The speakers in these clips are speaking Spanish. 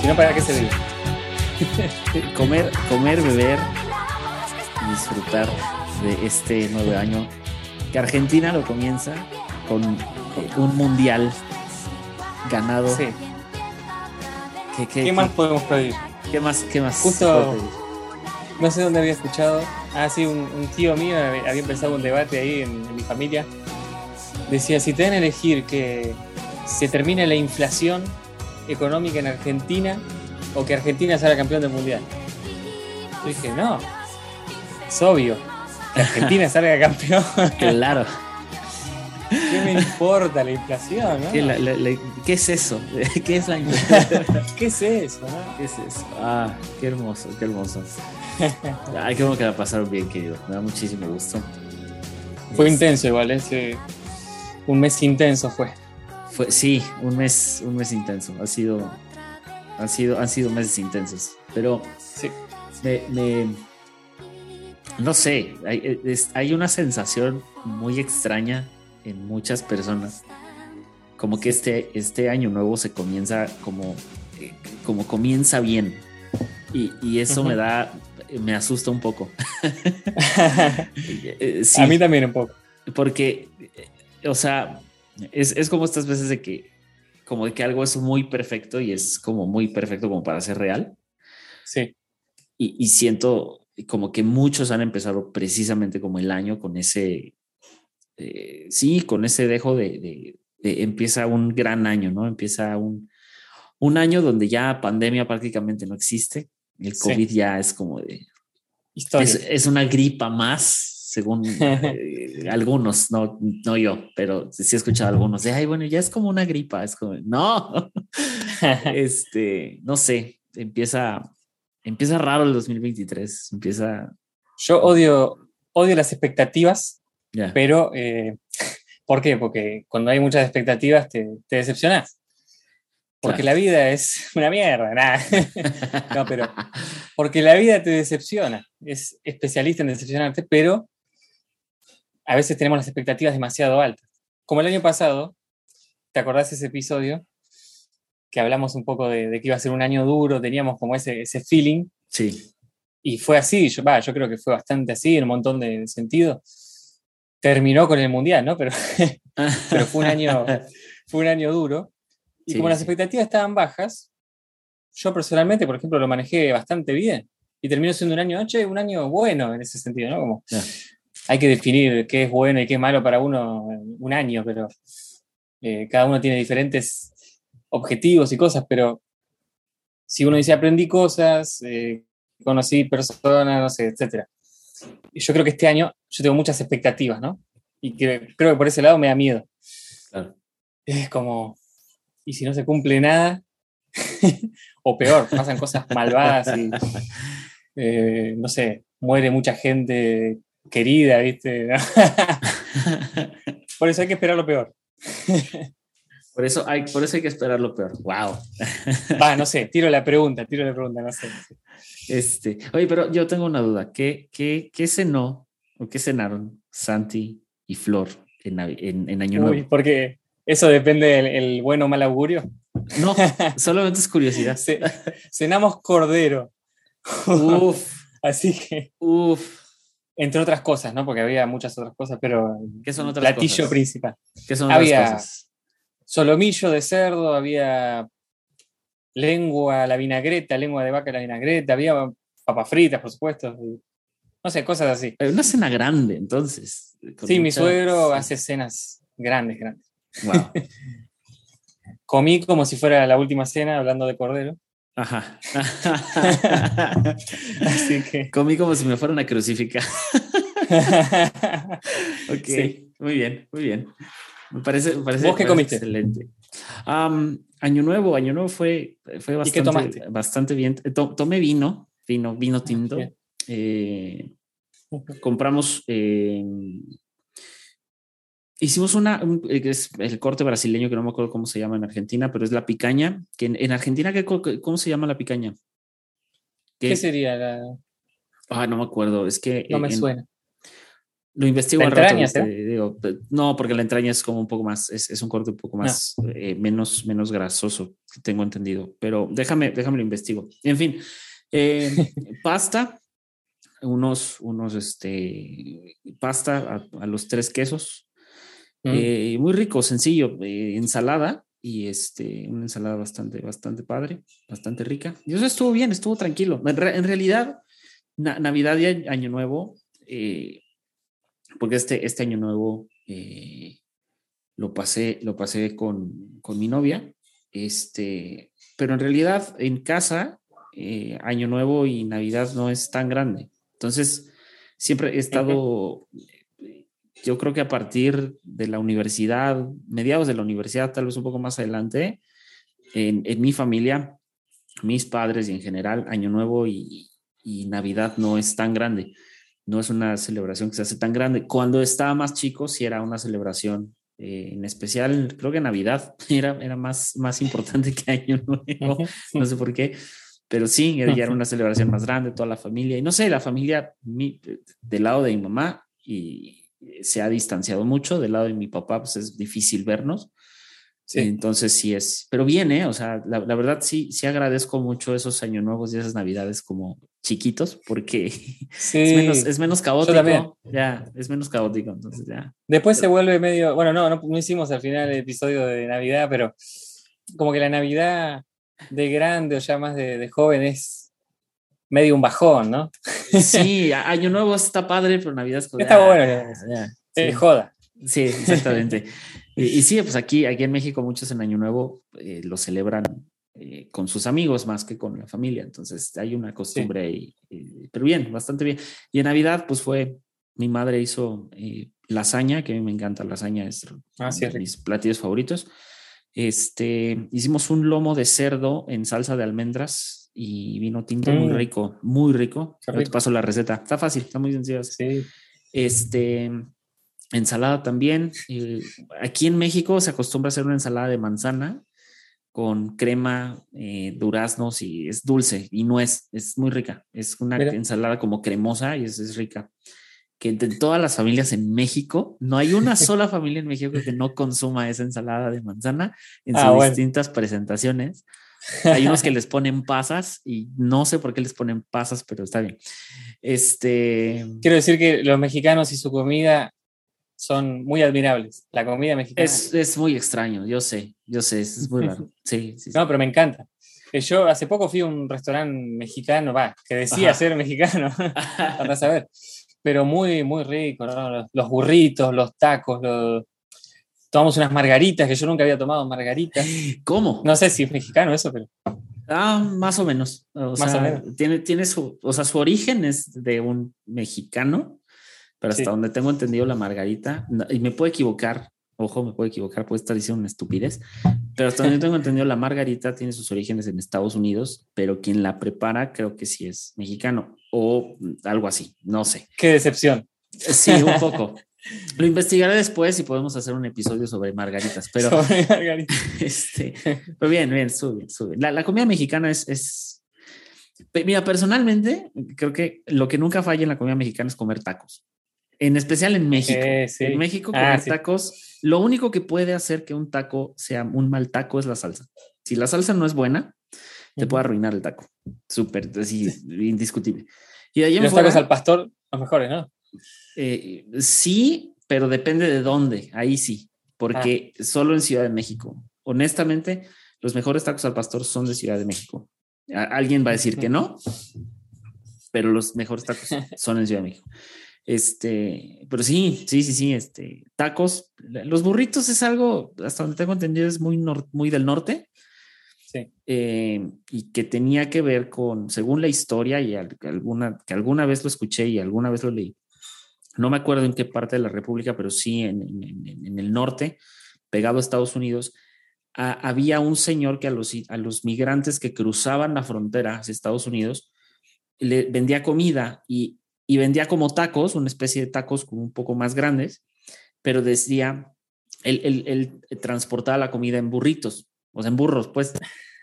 Si no, ¿para qué se vive? Comer, comer, beber y disfrutar de este nuevo año. Que Argentina lo comienza con un mundial ganado. Sí. ¿Qué, qué- ¿Qué más podemos pedir? qué más? ¿Qué más? Justo-? No sé dónde había escuchado. Ah, sí, un, un tío mío había empezado un debate ahí en, en mi familia. Decía, si te dan a elegir que se termine la inflación económica en Argentina o que Argentina salga campeón del mundial. Yo dije, no, es obvio. Que Argentina salga campeón. Claro. ¿Qué me importa la inflación? no? ¿Qué, la- la- la- qué es eso? ¿Qué es la inflación? ¿Qué es eso? no? ¿Qué es eso? Ah, qué hermoso, qué hermoso. Ay, qué bueno que la pasaron bien, querido. Me da muchísimo gusto. Fue Es- intenso igual, ese, un mes intenso fue. Fue, sí, un mes, un mes intenso. Ha sido, han sido, han sido meses intensos. Pero Sí. me, me- no sé, hay, es- hay una sensación muy extraña en muchas personas. Como que este, este año nuevo se comienza como, eh, como comienza bien. Y, y eso me da, me asusta un poco. Eh, sí. A mí también un poco. Porque, eh, o sea, es, es como estas veces de que, como de que algo es muy perfecto y es como muy perfecto como para ser real. Sí, Y, y siento como que muchos han empezado precisamente como el año con ese, eh, sí, con ese dejo de, de- de empieza un gran año, ¿no? Empieza un, un año donde ya pandemia prácticamente no existe. El Sí. COVID ya es como de, historia. es, es una gripa más, según eh, algunos, no, no yo, pero sí he escuchado a algunos de, ay, bueno, ya es como una gripa, es como, no, este, no sé, empieza, empieza raro el 2023, empieza, Yo odio, odio las expectativas, ya, pero eh, ¿por qué? Porque cuando hay muchas expectativas te, te decepcionas. Porque Claro. la vida es una mierda, nada. No, pero porque la vida te decepciona. Es especialista en decepcionarte, pero a veces tenemos las expectativas demasiado altas. Como el año pasado, ¿te acordás ese episodio? Que hablamos un poco de, de que iba a ser un año duro, teníamos como ese, ese feeling, sí, y fue así, yo, yo creo que fue bastante así en un montón de sentidos. Terminó con el Mundial, ¿no? Pero, pero fue un año, fue un año duro. Y Sí, como las expectativas estaban bajas, yo personalmente, por ejemplo, lo manejé bastante bien. Y terminó siendo un año, che, un año bueno en ese sentido, ¿no? Como Ya. hay que definir qué es bueno y qué es malo para uno un año, pero eh, cada uno tiene diferentes objetivos y cosas, pero si uno dice aprendí cosas, eh, conocí personas, no sé. Y yo creo que este año yo tengo muchas expectativas, ¿no? Y que, creo que por ese lado me da miedo. Claro. Es como, ¿y si no se cumple nada? o peor, pasan cosas malvadas y, eh, no sé, muere mucha gente querida, ¿viste? por eso hay que esperar lo peor. por eso hay, por eso hay que esperar lo peor, wow. Va, no sé, tiro la pregunta, tiro la pregunta, no sé. Este, oye, pero yo tengo una duda, ¿qué, qué, qué cenó o qué cenaron Santi y Flor en, en, en Año Uy, Nuevo? porque eso depende del el buen o mal augurio. No, solamente es curiosidad. Ce- cenamos cordero, Uf, así que, uf. entre otras cosas, ¿no? Porque había muchas otras cosas, pero ¿Qué son otras platillo cosas? principal. ¿Qué son otras Había- cosas? Solomillo de cerdo, había lengua la vinagreta, lengua de vaca la vinagreta, había papas fritas, por supuesto. no sé, cosas así. Una cena grande, entonces. Sí, mi suegro hace cenas grandes, grandes. Wow. Comí como si fuera la última cena, hablando de cordero. Ajá. Así que. Comí como si me fueran a crucificar. Ok, Sí. muy bien, muy bien. Me parece, me parece, ¿Vos qué comiste? Excelente. Am, año nuevo, año nuevo fue, fue ¿Y qué bastante, tomaste? bastante bien. Eh, to- tomé vino, vino, vino tinto. bien. Eh, compramos, eh, hicimos una, un- eh, que es el corte brasileño, que no me acuerdo cómo se llama en Argentina, pero es la picaña, que en, en Argentina, ¿qué, ¿cómo se llama la picaña? ¿Qué sería la.? Ah, no me acuerdo. Es que. No me en- suena. Lo investigo ¿La al rato, entraña, digo, no, porque la entraña es como un poco más, es, es un corte un Ah. poco más, eh, menos, menos grasoso, tengo entendido. Pero déjame, déjame lo investigo. En fin, eh, pasta, unos, unos, este, pasta a, a los tres quesos, Mm. eh, muy rico, sencillo, eh, ensalada y este, una ensalada bastante, bastante padre, bastante rica. Y eso estuvo bien, estuvo tranquilo. En, re- en realidad, Na- Navidad y Año- Nuevo, eh, porque este, este Año Nuevo eh, lo pasé, lo pasé con, con mi novia, este, pero en realidad en casa, eh, Año Nuevo y Navidad no es tan grande. Entonces, siempre he estado, yo creo que a partir de la universidad, mediados de la universidad, tal vez un poco más adelante, en, en mi familia, mis padres y en general, Año Nuevo y, y Navidad no es tan grande. No es una celebración que se hace tan grande. Cuando estaba más chico, sí era una celebración, eh, en especial, creo que Navidad era, era más, más importante que Año Nuevo no sé por qué, pero sí, ya era una celebración más grande, toda la familia, y no sé, la familia mi- del lado de mi mamá y se ha distanciado mucho, del lado de mi papá, pues es difícil vernos, Sí. entonces sí es, pero bien, ¿eh? O sea, la, la verdad sí, sí agradezco mucho esos años nuevos y esas navidades como chiquitos, porque Sí. es, menos, es menos caótico, ya, es menos caótico, entonces ya. Después se vuelve medio. Bueno, no, no, no hicimos al final el episodio de Navidad, pero como que la Navidad de grande o ya más de, de joven es medio un bajón, ¿no? Sí, año nuevo está padre, pero Navidad es como, Está bueno, ya. ya, Eh, sí. joda. Sí, exactamente. y, y sí, pues aquí, aquí en México muchos en Año Nuevo eh, lo celebran eh, con sus amigos más que con la familia. Entonces hay una costumbre ahí, eh, pero bien, bastante bien. Y en Navidad, pues fue, mi madre hizo lasaña, que a mí me encanta, lasaña es Ah, sí, de mis platillos favoritos. Este, hicimos un lomo de cerdo en salsa de almendras y vino tinto muy rico, muy rico. Ahora te rico. paso la receta. Está fácil, está muy sencillo. Sí. Este, ensalada también. Eh, aquí en México se acostumbra a hacer una ensalada de manzana con crema, eh, duraznos y es dulce y nuez. Es muy rica. Es una Mira. ensalada como cremosa y es, es rica. Que entre todas las familias en México, no hay una sola familia en México que no consuma esa ensalada de manzana en sus Ah, bueno. distintas presentaciones. Hay unos que les ponen pasas y no sé por qué les ponen pasas, pero está bien. Este, Quiero decir que los mexicanos y su comida son muy admirables. La comida mexicana. Es, es muy extraño, yo sé, yo sé, es, muy raro. Sí, sí, sí. No, pero me encanta. Yo hace poco fui a un restaurante mexicano, va, que decía Ajá. ser mexicano, para saber, pero muy, muy rico, los burritos, los tacos, los... tomamos unas margaritas, que yo nunca había tomado margaritas. ¿Cómo? No sé si es mexicano eso, pero Ah, más o menos. O Más sea, o menos. Tiene, tiene su, o sea, su origen es de un mexicano, pero hasta Sí. donde tengo entendido la margarita, y me puedo equivocar, ojo, me puedo equivocar, puedo estar diciendo una estupidez, pero hasta donde tengo entendido la margarita tiene sus orígenes en Estados Unidos, pero quien la prepara creo que sí es mexicano o algo así, no sé. qué decepción. Sí, un poco. Lo investigaré después y podemos hacer un episodio sobre margaritas, pero Sobre margarita. este, pero bien, bien, estuvo bien. La, la comida mexicana es, es, mira, personalmente, creo que lo que nunca falla en la comida mexicana es comer tacos. En especial en México. Eh, sí. En México, Ah, comer sí. tacos, lo único que puede hacer que un taco sea un mal taco es la salsa. Si la salsa no es buena, te puede arruinar el taco. Súper, así, indiscutible. Y de ahí en los fuera, tacos al pastor, los mejores, ¿no? Eh, sí, pero depende de dónde. Ahí sí, porque Ah. solo en Ciudad de México. Honestamente, los mejores tacos al pastor son de Ciudad de México. Alguien va a decir que no, pero los mejores tacos son en Ciudad de México. Este, pero sí, sí, sí, sí, este, tacos, los burritos es algo, hasta donde tengo entendido, es muy, nor- muy del norte Sí. eh, y que tenía que ver con, según la historia y al- alguna, que alguna vez lo escuché y alguna vez lo leí, no me acuerdo en qué parte de la República, pero sí en, el norte, pegado a Estados Unidos, había un señor que a los, a los migrantes que cruzaban la frontera hacia Estados Unidos le vendía comida y, y vendía como tacos, una especie de tacos como un poco más grandes, pero decía, él, él- él transportaba la comida en burritos. o sea, en burros, pues.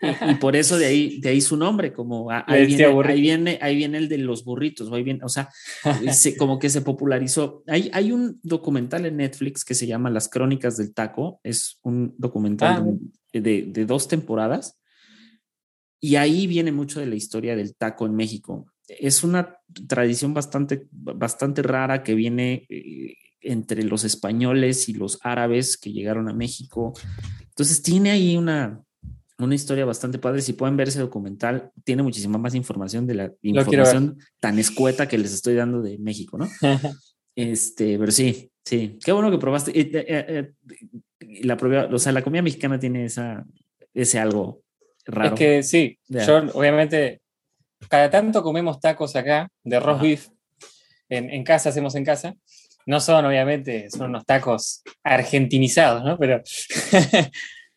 Y, y por eso de ahí, de ahí su nombre, como a- ahí, decía viene, ahí, viene, ahí viene el de los burritos, ahí viene, o sea, se- como que se popularizó. Hay, hay un documental en Netflix que se llama Las Crónicas del Taco, es un documental Ah, de, de- de dos temporadas y ahí viene mucho de la historia del taco en México. Es una tradición bastante, bastante rara que viene eh, entre los españoles y los árabes que llegaron a México. Entonces tiene ahí una, una historia bastante padre. Si pueden ver ese documental, tiene muchísima más información de la información tan escueta que les estoy dando de México, ¿no? Este, pero sí, sí. Qué bueno que probaste. Eh, eh, eh, la probé, o sea, la comida mexicana tiene esa, ese algo raro. Es que sí, Ya. yo obviamente, cada tanto comemos tacos acá de roast Ajá. beef. En, en casa hacemos en casa. No son, obviamente, son unos tacos argentinizados, ¿no? Pero,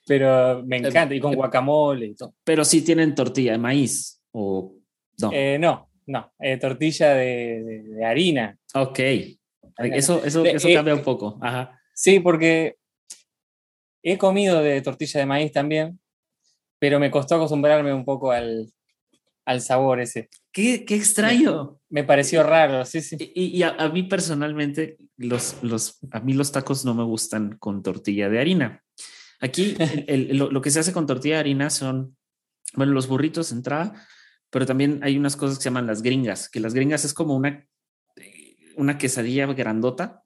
pero me encanta. Y con eh, guacamole y todo. Pero sí tienen tortilla de maíz o no. Eh, no, no. eh, tortilla de, de- de harina. ok. Eso, eso, eso eh, cambia un poco. Ajá. Sí, porque he comido de tortilla de maíz también, pero me costó acostumbrarme un poco al, al sabor ese. Qué, qué extraño. Me pareció raro, sí, sí. Y, y a, a mí personalmente, los, los, a mí los tacos no me gustan con tortilla de harina. Aquí el- el- lo, lo que se hace con tortilla de harina son, bueno, los burritos de entrada, pero también hay unas cosas que se llaman las gringas, que las gringas es como una, eh, una quesadilla grandota.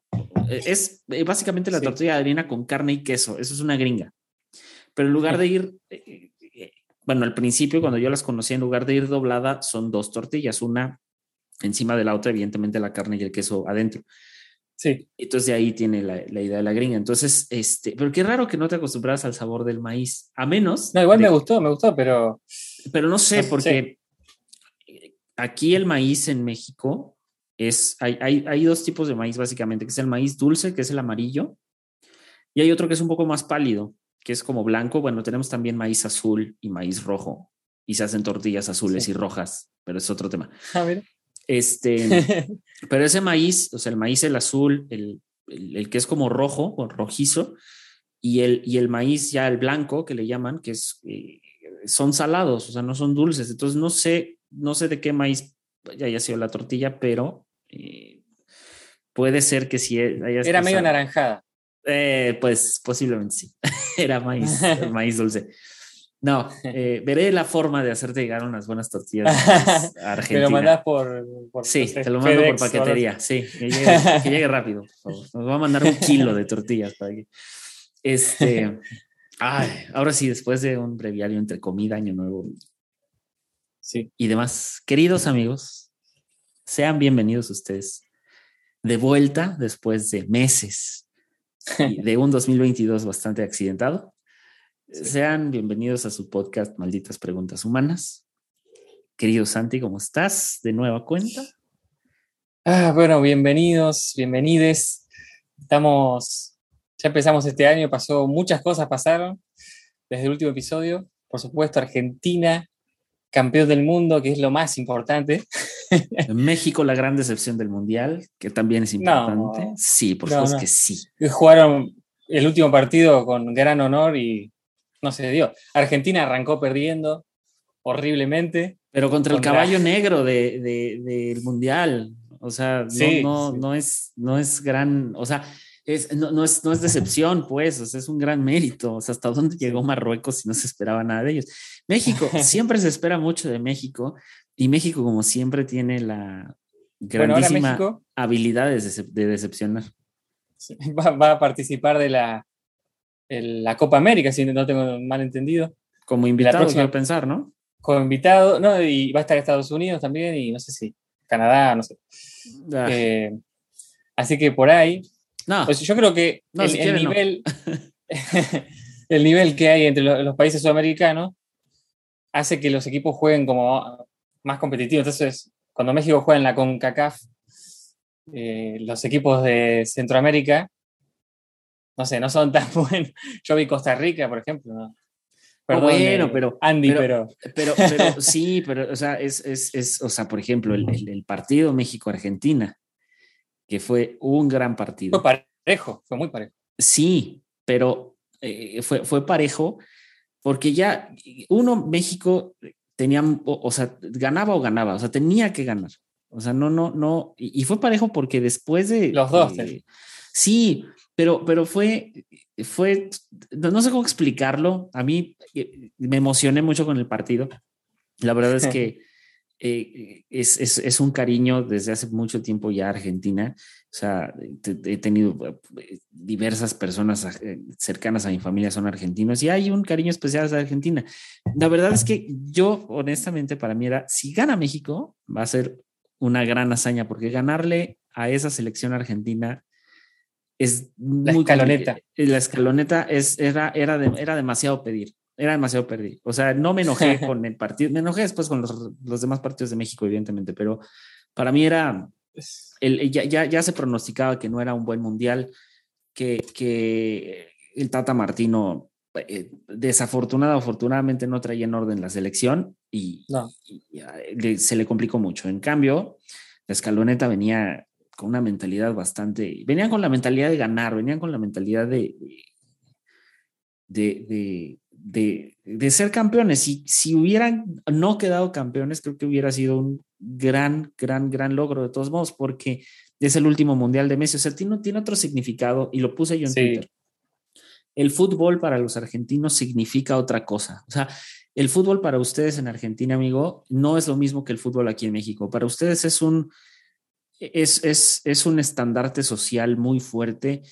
Eh, Es eh, básicamente la Sí. tortilla de harina con carne y queso. Eso es una gringa. Pero en lugar de ir, bueno, al principio cuando yo las conocí, en lugar de ir doblada, son dos tortillas, una encima de la otra, evidentemente la carne y el queso adentro. Sí, Entonces de ahí tiene la, la idea de la gringa. Entonces, este, pero qué raro que no te acostumbras al sabor del maíz, a menos. no, igual de- me gustó, me gustó, pero Pero no sé, porque aquí el maíz en México es, hay, hay, hay dos tipos de maíz básicamente, que es el maíz dulce, que es el amarillo, y hay otro que es un poco más pálido, que es como blanco. Bueno, tenemos también maíz azul y maíz rojo, y se hacen tortillas azules Sí. y rojas, pero es otro tema. a ver. Este, pero ese maíz, o sea, el maíz, el azul, el, el, el que es como rojo o rojizo, y el, y el maíz ya el blanco, que le llaman, que es, eh, son salados, o sea, no son dulces. Entonces, no sé, no sé de qué maíz haya sido la tortilla, pero eh, puede ser que sí haya Era medio usado- naranjada. eh, pues posiblemente sí. Era maíz, maíz dulce. No, eh, veré la forma de hacerte llegar unas buenas tortillas a Argentina. lo mandás por, por, Sí, no sé, te lo mando FedEx por paquetería. Sí, que llegue, que llegue rápido. por favor. Nos va a mandar un kilo de tortillas para que. Este. Ay, ahora sí, después de un breviario entre comida, año nuevo. Sí. y demás, queridos amigos, sean bienvenidos ustedes de vuelta después de meses de un 2022 bastante accidentado. Sean bienvenidos a su podcast Malditas Preguntas Humanas. Querido Santi, ¿cómo estás? De nueva cuenta. Ah, bueno, bienvenidos, bienvenides. Estamos, ya empezamos este año, pasó, muchas cosas pasaron desde el último episodio. Por supuesto, Argentina, campeón del mundo, que es lo más importante. México, la gran decepción del mundial, que también es importante. No. sí, por No, supuesto no. que sí. Jugaron el último partido con gran honor y no se dio. Argentina arrancó perdiendo horriblemente. Pero contra el caballo negro de- de- del mundial. O sea, no, Sí, no, sí. no es, no es gran, o sea, es, no, no es, no es decepción, pues, o sea, es un gran mérito. O sea, hasta dónde llegó Marruecos si no se esperaba nada de ellos. México, siempre se espera mucho de México y México, como siempre, tiene la Bueno, grandísima México habilidad de, decep- de decepcionar. va, va a participar de la, el- la Copa América, si no tengo mal entendido. Como invitado, próxima- quiero pensar, ¿no? Como invitado, no, y va a estar Estados Unidos también, y no sé si Canadá, no sé. Ah, Eh, así que por ahí, no, pues yo creo que No, el, si nivel, el nivel que hay entre lo- los, países sudamericanos hace que los equipos jueguen como más competitivos. Entonces, cuando México juega en la CONCACAF, eh, los equipos de Centroamérica, no sé, no son tan buenos. Yo vi Costa Rica, por ejemplo. ¿no? Perdón, bueno, eh, pero- Andy, pero- pero, Pero, pero sí, pero, o sea, es, es, es, o sea, por ejemplo, el, el- el partido México-Argentina, que fue un gran partido. fue parejo, fue muy parejo. Sí, pero eh, fue, fue parejo porque ya uno, México tenía, o, o sea, ganaba o ganaba, o sea, tenía que ganar. O sea, no, no, no, y, y fue parejo porque después de... Los dos, de- sí, pero, pero fue, fue, no sé cómo explicarlo. A mí eh, me emocioné mucho con el partido. La verdad es que eh, es, es, es un cariño desde hace mucho tiempo ya a Argentina. O sea, he tenido eh, diversas personas cercanas a mi familia son argentinos y hay un cariño especial hacia Argentina. La verdad es que yo, honestamente, para mí era, si gana México, va a ser una gran hazaña, porque ganarle a esa selección argentina es La muy escaloneta. complicado. La escaloneta es, era, era, de- era demasiado pedir. Era demasiado pedir. O sea, no me enojé con el partido, me enojé después con los, los demás partidos de México, evidentemente, pero para mí era, el, ya, ya, ya se pronosticaba que no era un buen mundial, que, que el Tata Martino eh, desafortunado, afortunadamente no traía en orden la selección y, No. y- y, eh, le- se le complicó mucho. En cambio, la escaloneta venía con una mentalidad bastante, venían con la mentalidad de ganar, venían con la mentalidad de, de, de, de, de ser campeones. Si, si hubieran no quedado campeones, creo que hubiera sido un gran, gran, gran logro de todos modos, porque es el último mundial de Messi. O sea, tiene, tiene otro significado y lo puse yo en Sí. Twitter. El fútbol para los argentinos significa otra cosa. O sea, el fútbol para ustedes en Argentina, amigo, no es lo mismo que el fútbol aquí en México. Para ustedes es un, es, es, es un estandarte social muy fuerte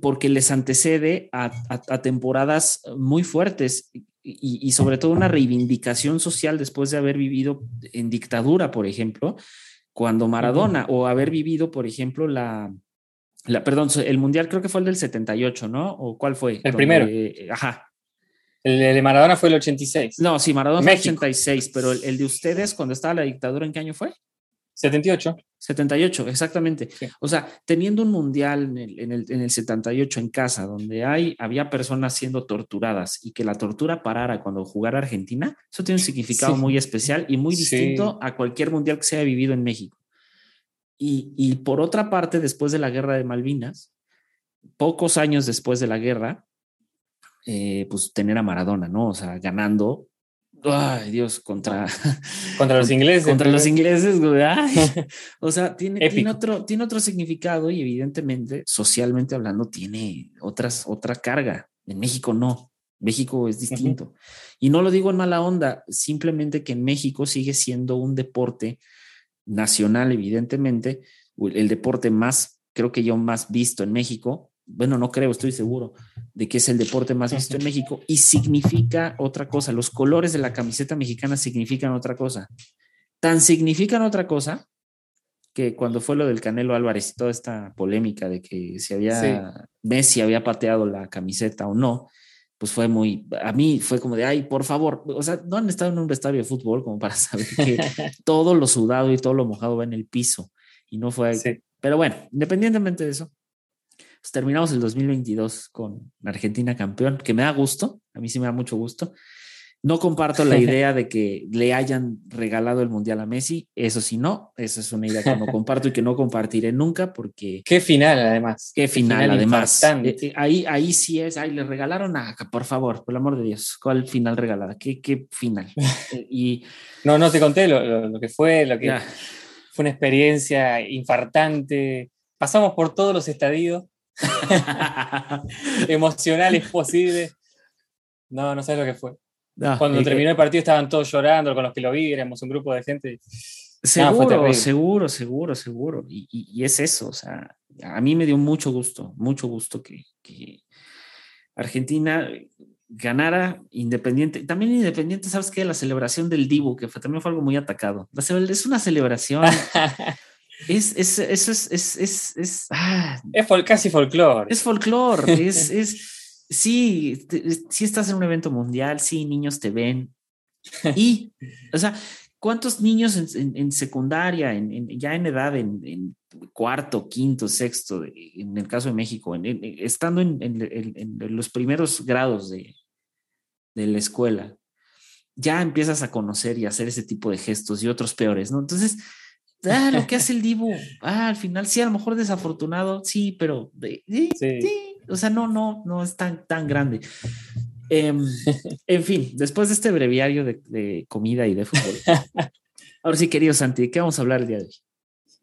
porque les antecede a, a- a temporadas muy fuertes y, y sobre todo una reivindicación social después de haber vivido en dictadura, por ejemplo, cuando Maradona o haber vivido, por ejemplo, la, la, perdón, el mundial creo que fue el del 78, ¿no? ¿O cuál fue? El primero. Ajá. El de Maradona fue el 86. No, sí, Maradona fue México. 86, pero el, el de ustedes cuando estaba la dictadura, ¿en qué año fue? 78. 78, exactamente. Sí. O sea, teniendo un mundial en el, en, el, en el 78 en casa, donde hay, había personas siendo torturadas y que la tortura parara cuando jugara Argentina, eso tiene un significado Sí. muy especial y muy Sí. distinto a cualquier mundial que se haya vivido en México. Y, y por otra parte, después de la guerra de Malvinas, pocos años después de la guerra, eh, pues tener a Maradona, ¿no? O sea, ganando, ay Dios, contra, Contra los ingleses. contra los ingleses, güey. O sea, tiene, tiene, otro, tiene otro significado y evidentemente, socialmente hablando, tiene otras, otra carga. En México no. México es distinto. Y no lo digo en mala onda, simplemente que en México sigue siendo un deporte nacional, evidentemente, el deporte más, creo que yo más visto en México. Bueno, no creo, estoy seguro de que es el deporte más visto en México y significa otra cosa. Los colores de la camiseta mexicana significan otra cosa. Tan significan otra cosa que cuando fue lo del Canelo Álvarez y toda esta polémica de que si había Messi había pateado la camiseta o no, pues fue muy, a mí fue como de, ay, por favor, o sea, no han estado en un vestuario de fútbol como para saber que todo lo sudado y todo lo mojado va en el piso y no fue, Sí. pero bueno, independientemente de eso, pues terminamos el 2022 con Argentina campeón, que me da gusto, a mí sí me da mucho gusto. No comparto la idea de que le hayan regalado el mundial a Messi, eso sí no, esa es una idea que no comparto y que no compartiré nunca porque Qué final, además. qué final, además. infartante. Eh, eh, ahí, ahí sí es, ay, le regalaron a, por favor, por el amor de Dios, ¿cuál final regalada? ¿Qué, qué final? Eh, y No, no te conté lo, lo- lo que fue, lo que ya, fue una experiencia infartante. Pasamos por todos los estadios emocionales posibles. No, no sabes lo que fue. No, Cuando terminó el partido estaban todos llorando con los que lo vi, éramos un grupo de gente. Seguro, terrible. seguro, seguro, seguro. Y, y- y es eso, o sea, a mí me dio mucho gusto, mucho gusto que, que Argentina ganara Independiente. También Independiente, ¿sabes qué? La celebración del Dibu, que fue, también fue algo muy atacado. La es una celebración. es, es, es, es, es, es, es- ah, es fol- casi folclore. es folclore, es, es, sí, te- sí estás en un evento mundial, sí, niños te ven. Y, o sea, ¿cuántos niños en, en- en secundaria, en, ya en edad, en, cuarto, quinto, sexto, en el caso de México, estando en los primeros grados de, de la escuela, ya empiezas a conocer y hacer ese tipo de gestos y otros peores, ¿no? Entonces, ah, lo que hace el Dibu, ah, al final sí, a lo mejor desafortunado, sí, pero sí, Sí. o sea, no, no, no es tan, tan grande. Em, en fin, después de este breviario de, de comida y de fútbol. ahora sí, querido Santi, ¿de qué vamos a hablar el día de hoy?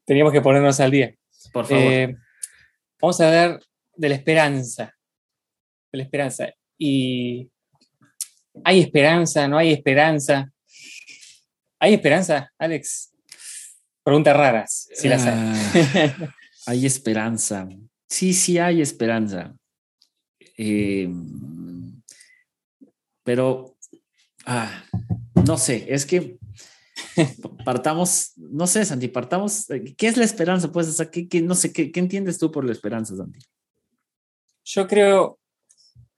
Teníamos que ponernos al día. Por favor. Eh, vamos a hablar de la esperanza. De la esperanza. Y hay esperanza, no hay esperanza. ¿Hay esperanza, Alex? Preguntas raras, si las hay. Ah, hay esperanza. Sí, sí hay esperanza. Eh, pero, ah, no sé, es que partamos, no sé, Santi, partamos, ¿qué es la esperanza? Pues, o sea, ¿qué, qué- no sé, ¿qué, qué entiendes tú por la esperanza, Santi? Yo creo,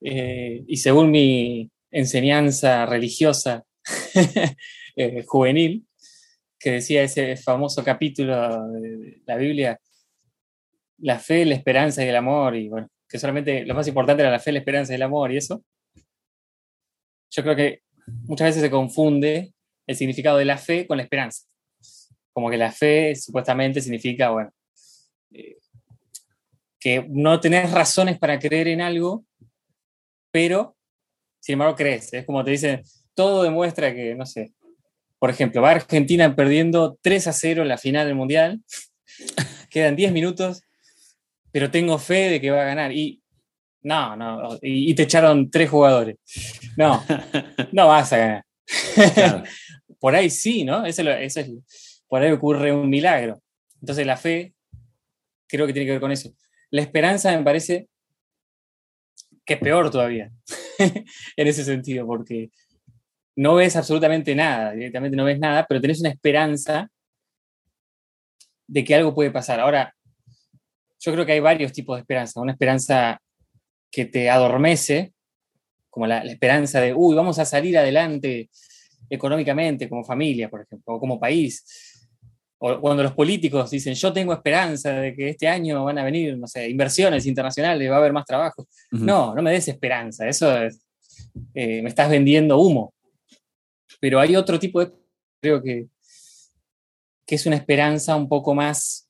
eh, y según mi enseñanza religiosa eh, juvenil, que decía ese famoso capítulo de la Biblia, la fe, la esperanza y el amor, y bueno, que solamente lo más importante era la fe, la esperanza y el amor, y eso. Yo creo que muchas veces se confunde el significado de la fe con la esperanza. Como que la fe supuestamente significa, bueno, eh, que no tenés razones para creer en algo, pero sin embargo crees. Es como te dicen, todo demuestra que, no sé, por ejemplo, va Argentina perdiendo 3 a 0 en la final del Mundial, quedan 10 minutos, pero tengo fe de que va a ganar. Y no, no, y, y te echaron tres jugadores. No, no vas a ganar. Claro. por ahí sí, ¿no? Eso, es lo- eso es, por ahí ocurre un milagro. Entonces la fe creo que tiene que ver con eso. La esperanza me parece que es peor todavía, en ese sentido, porque no ves absolutamente nada, directamente no ves nada, pero tenés una esperanza de que algo puede pasar. Ahora, yo creo que hay varios tipos de esperanza. Una esperanza que te adormece, como la, la esperanza de, uy, vamos a salir adelante económicamente, como familia, por ejemplo, o como país. O cuando los políticos dicen, yo tengo esperanza de que este año van a venir, no sé, inversiones internacionales, va a haber más trabajo. No, no me des esperanza, eso es, eh, me estás vendiendo humo. Pero hay otro tipo de, creo que, que es una esperanza un poco más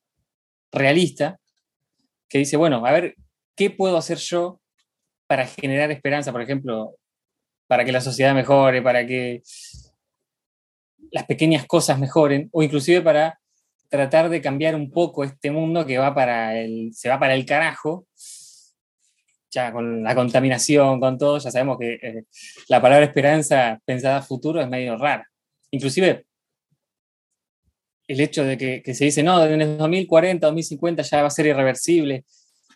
realista, que dice, bueno, a ver, ¿qué puedo hacer yo para generar esperanza, por ejemplo, para que la sociedad mejore, para que las pequeñas cosas mejoren, o inclusive para tratar de cambiar un poco este mundo que va para el, se va para el carajo, ya con la contaminación, con todo, ya sabemos que eh, la palabra esperanza pensada a futuro es medio rara. Inclusive el hecho de que, que se dice, no, en el 2040, 2050 ya va a ser irreversible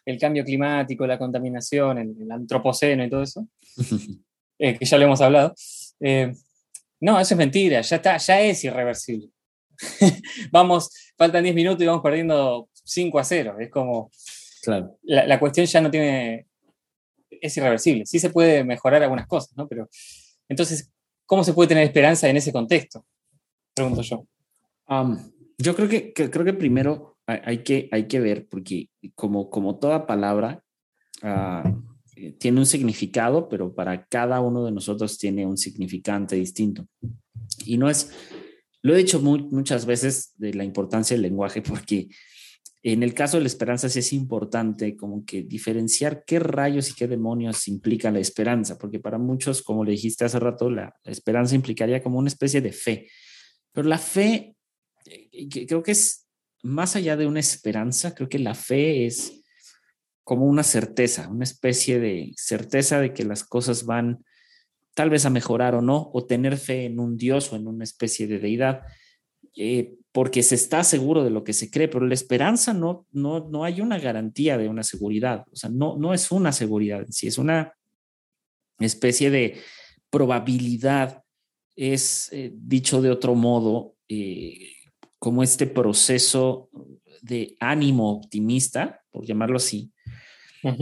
el cambio climático, la contaminación, el, el antropoceno y todo eso, eh, que ya lo hemos hablado. Eh, no, eso es mentira, ya está, ya es irreversible. vamos, faltan 10 minutos y vamos perdiendo 5 a 0. Es como, Claro. la, la cuestión ya no tiene, es irreversible. Sí se puede mejorar algunas cosas, ¿no? Pero, entonces, ¿cómo se puede tener esperanza en ese contexto? Pregunto yo. Um, yo creo que, que- creo que primero hay, que, hay que ver, porque como, como toda palabra eh, tiene un significado, pero para cada uno de nosotros tiene un significante distinto. Y no es, lo he dicho mu- muchas veces de la importancia del lenguaje, porque en el caso de la esperanza sí es importante como que diferenciar qué rayos y qué demonios implica la esperanza, porque para muchos, como le dijiste hace rato, la, esperanza implicaría como una especie de fe. Pero la fe eh, creo que es más allá de una esperanza, creo que la fe es como una certeza, una especie de certeza de que las cosas van tal vez a mejorar o no, o tener fe en un Dios o en una especie de deidad, eh, porque se está seguro de lo que se cree, pero la esperanza no, no, no hay una garantía de una seguridad, o sea, no, no es una seguridad en sí, es una especie de probabilidad, es eh, dicho de otro modo, eh, como este proceso de ánimo optimista, por llamarlo así,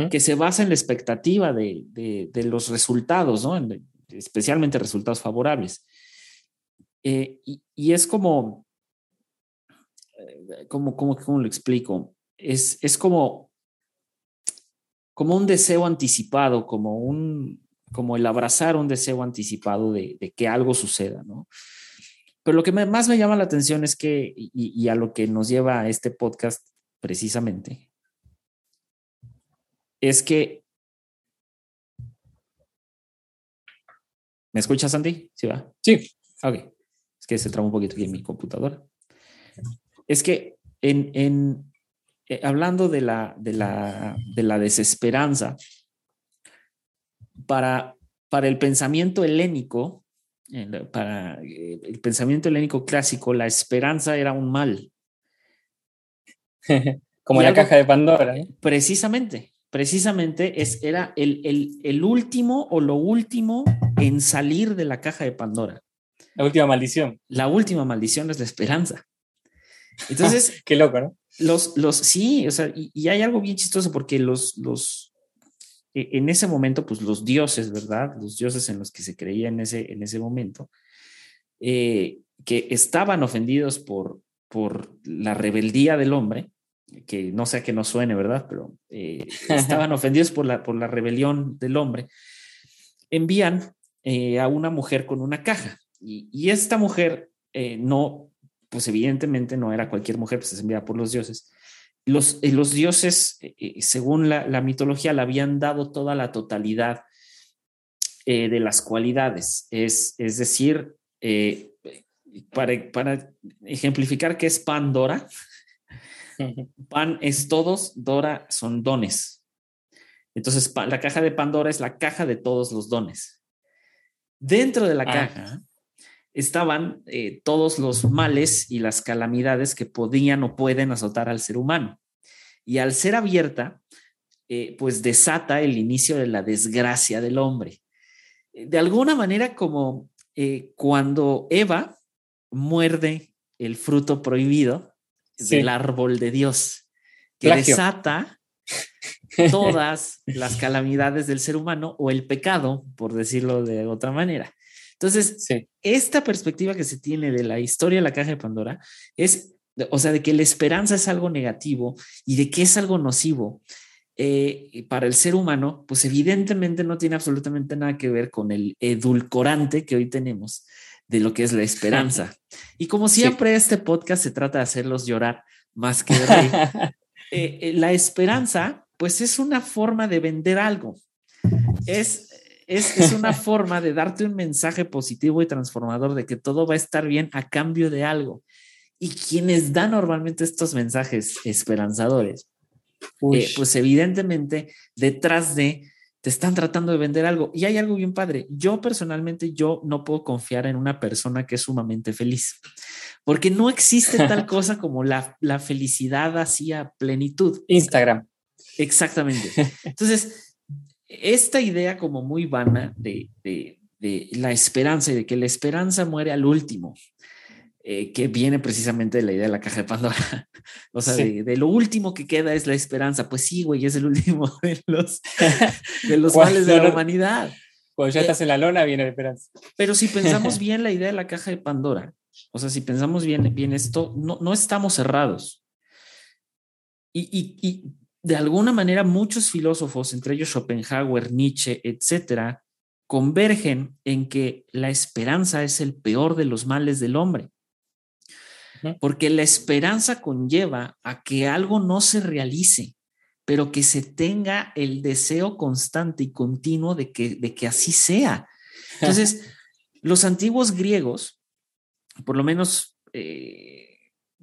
que se basa en la expectativa de, de- de los resultados, ¿no? En- especialmente resultados favorables. Eh, y, y es como, eh, como, como, ¿cómo lo explico? Es, es como, como un deseo anticipado, como, un, como el abrazar un deseo anticipado de, de que algo suceda, ¿no? Pero lo que me- más me llama la atención es que, y, y a lo que nos lleva a este podcast precisamente, es que ¿Me escuchas, Santi? Sí, va. Sí. Ok. Es que se traba un poquito aquí en mi computadora. Es que en, en eh, hablando de la, de, la, de la desesperanza, para, para el pensamiento helénico, en- para eh, el pensamiento helénico clásico, la esperanza era un mal. Como Y la algo- caja de Pandora. Precisamente, precisamente es, era el, el, el último o lo último en salir de la caja de Pandora. La última maldición. La última maldición es la esperanza. Entonces, Qué loco, ¿no? los, los, sí, o sea, y, y hay algo bien chistoso porque los, los, e- en ese momento, pues los dioses, ¿verdad? Los dioses en los que se creía en ese, en ese momento, eh, que estaban ofendidos por, por la rebeldía del hombre, que no sé a qué nos suene, ¿verdad? Pero eh, estaban ofendidos por la, por la rebelión del hombre, envían eh, a una mujer con una caja. Y, y esta mujer eh, no, pues evidentemente no era cualquier mujer, pues es enviada por los dioses. Los, eh, los dioses, eh, eh, según la, la mitología, le habían dado toda la totalidad eh, de las cualidades. Es, es decir, para, para ejemplificar qué es Pandora, Pan es todos, Dora son dones. Entonces, la caja de Pandora es la caja de todos los dones. Dentro de la Ah. caja estaban eh, todos los males y las calamidades que podían o pueden azotar al ser humano. Y al ser abierta, eh, pues desata el inicio de la desgracia del hombre. Eh, De alguna manera, como eh, cuando Eva muerde el fruto prohibido Sí. del árbol de Dios, que Plagio. desata todas las calamidades del ser humano o el pecado, por decirlo de otra manera. Entonces, Sí. esta perspectiva que se tiene de la historia de la caja de Pandora es, o sea, de que la esperanza es algo negativo y de que es algo nocivo eh, para el ser humano, pues evidentemente no tiene absolutamente nada que ver con el edulcorante que hoy tenemos de lo que es la esperanza. Y como siempre, este podcast se trata de hacerlos llorar más que de reír. Eh, eh, la esperanza, pues es una forma de vender algo. Es, es, es una forma de darte un mensaje positivo y transformador de que todo va a estar bien a cambio de algo. Y quienes dan normalmente estos mensajes esperanzadores, eh, pues evidentemente detrás de te están tratando de vender algo. Y hay algo bien padre. Yo personalmente, yo no puedo confiar en una persona que es sumamente feliz, porque no existe tal cosa como la, la felicidad hacia plenitud. Instagram. Exactamente. Entonces, esta idea como muy vana de, de, de la esperanza y de que la esperanza muere al último, eh, que viene precisamente de la idea de la caja de Pandora. O sea, Sí. de, de lo último que queda es la esperanza. Pues sí, güey, es el último de los, de los males de la humanidad. Cuando ya Eh, estás en la lona, viene la esperanza. Pero si pensamos bien la idea de la caja de Pandora, o sea, si pensamos bien, bien esto, no, no estamos cerrados. Y, y, y de alguna manera muchos filósofos, entre ellos Schopenhauer, Nietzsche, etcétera, convergen en que la esperanza es el peor de los males del hombre. Porque la esperanza conlleva a que algo no se realice, pero que se tenga el deseo constante y continuo de que, de que así sea. Entonces, los antiguos griegos, por lo menos eh,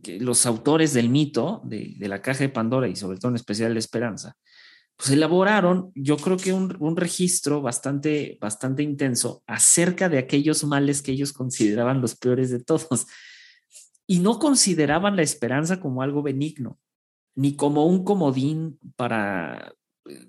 que los autores del mito, de, de la caja de Pandora y sobre todo en especial la esperanza, pues elaboraron, yo creo que un, un registro bastante, bastante intenso acerca de aquellos males que ellos consideraban los peores de todos. Y no consideraban la esperanza como algo benigno, ni como un comodín para,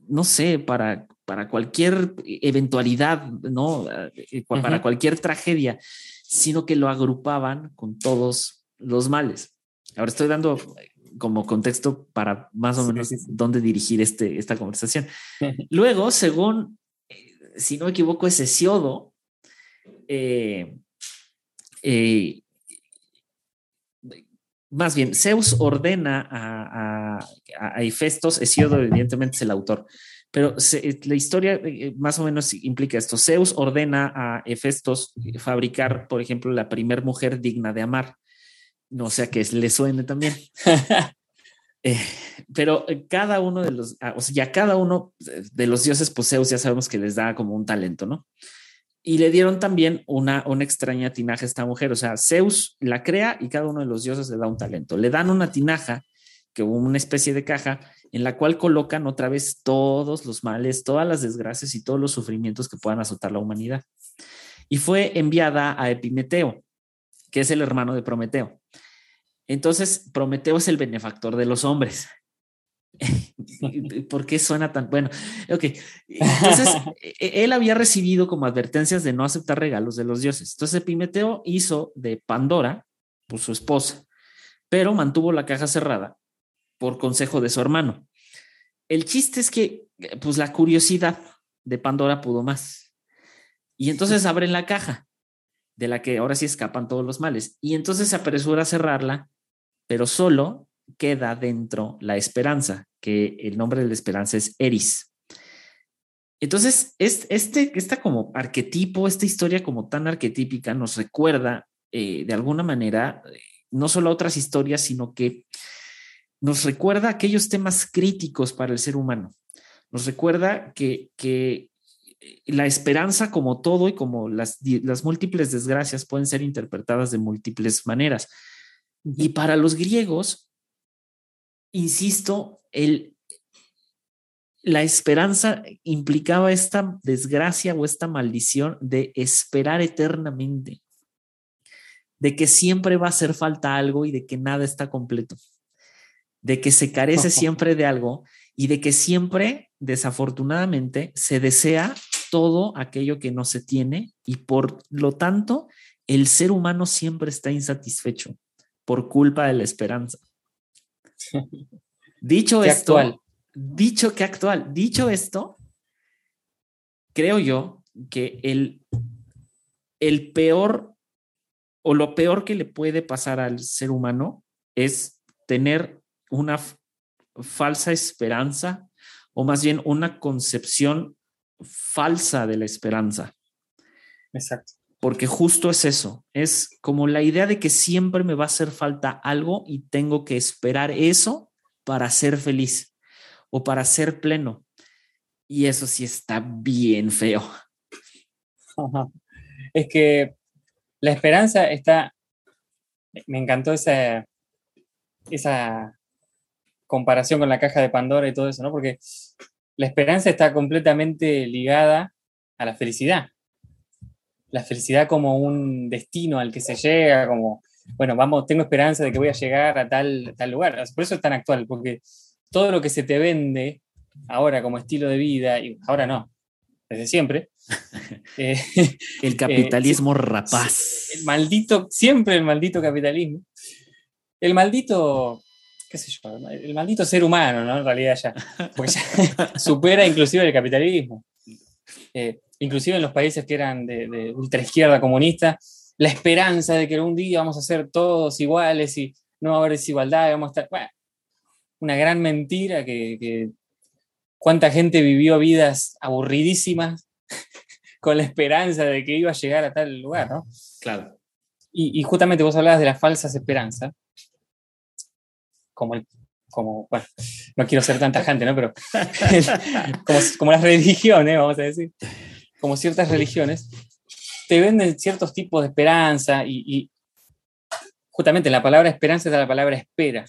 no sé, para, para cualquier eventualidad, ¿no? Eh, Para cualquier tragedia, sino que lo agrupaban con todos los males. Ahora estoy dando como contexto para más o Sí, menos sí, sí. dónde dirigir este, esta conversación. Luego, según, eh, si no me equivoco, es Hesiodo, eh, eh, más bien, Zeus ordena a, a, a Hefestos, Hesiodo evidentemente es el autor, pero se- la historia más o menos implica esto. Zeus ordena a Hefestos fabricar, por ejemplo, la primer mujer digna de amar. No sea que le suene también. Eh, pero cada uno de los, ah, o sea, ya cada uno de los dioses, pues Zeus ya sabemos que les da como un talento, ¿no? y le dieron también una, una extraña tinaja a esta mujer. O sea, Zeus la crea y cada uno de los dioses le da un talento. Le dan una tinaja, que una especie de caja, en la cual colocan otra vez todos los males, todas las desgracias y todos los sufrimientos que puedan azotar la humanidad. Y fue enviada a Epimeteo, que es el hermano de Prometeo. Entonces, Prometeo es el benefactor de los hombres. ¿Por qué suena tan bueno? Ok, entonces e-, él había recibido como advertencias de no aceptar regalos de los dioses. Entonces Epimeteo hizo de Pandora, pues su esposa, pero mantuvo la caja cerrada por consejo de su hermano. El chiste es que, pues la curiosidad de Pandora pudo más. Y entonces abren la caja, de la que ahora sí escapan todos los males. Y entonces se apresura a cerrarla, pero solo queda dentro la esperanza, que el nombre de la esperanza es Eris. Entonces, este, esta como arquetipo, esta historia como tan arquetípica nos recuerda eh, de alguna manera eh, no solo otras historias, sino que nos recuerda aquellos temas críticos para el ser humano. Nos recuerda que, que la esperanza como todo y como las, las múltiples desgracias pueden ser interpretadas de múltiples maneras. Y para los griegos, insisto, el, la esperanza implicaba esta desgracia o esta maldición de esperar eternamente, de que siempre va a hacer falta algo y de que nada está completo, de que se carece siempre de algo y de que siempre, desafortunadamente, se desea todo aquello que no se tiene y por lo tanto, el ser humano siempre está insatisfecho por culpa de la esperanza. Dicho esto, dicho que actual, dicho esto, creo yo que el, el peor o lo peor que le puede pasar al ser humano es tener una falsa esperanza o más bien una concepción falsa de la esperanza. Exacto porque justo es eso, es como la idea de que siempre me va a hacer falta algo y tengo que esperar eso para ser feliz o para ser pleno. Y eso sí está bien feo. Es que la esperanza está, me encantó esa, esa comparación con la caja de Pandora y todo eso, ¿no? Porque la esperanza está completamente ligada a la felicidad la felicidad como un destino al que se llega, como, bueno, vamos, tengo esperanza de que voy a llegar a tal, tal lugar. Por eso es tan actual, porque todo lo que se te vende ahora como estilo de vida, y ahora no, desde siempre. Eh, el capitalismo eh, rapaz. El maldito, siempre el maldito capitalismo. El maldito, qué sé yo, el maldito ser humano, ¿no? En realidad ya, pues supera inclusive el capitalismo. Eh, inclusive en los países que eran de, de ultraizquierda comunista, la esperanza de que un día vamos a ser todos iguales y no va a haber desigualdad, vamos a estar. Bueno, una gran mentira que, cuánta gente vivió vidas aburridísimas con la esperanza de que iba a llegar a tal lugar, ¿no? Claro. Y, justamente vos hablabas de las falsas esperanzas, como como, bueno, no quiero ser tan tajante, ¿no? Pero como, las religiones, vamos a decir como ciertas religiones, te venden ciertos tipos de esperanza y, justamente la palabra esperanza es la palabra espera.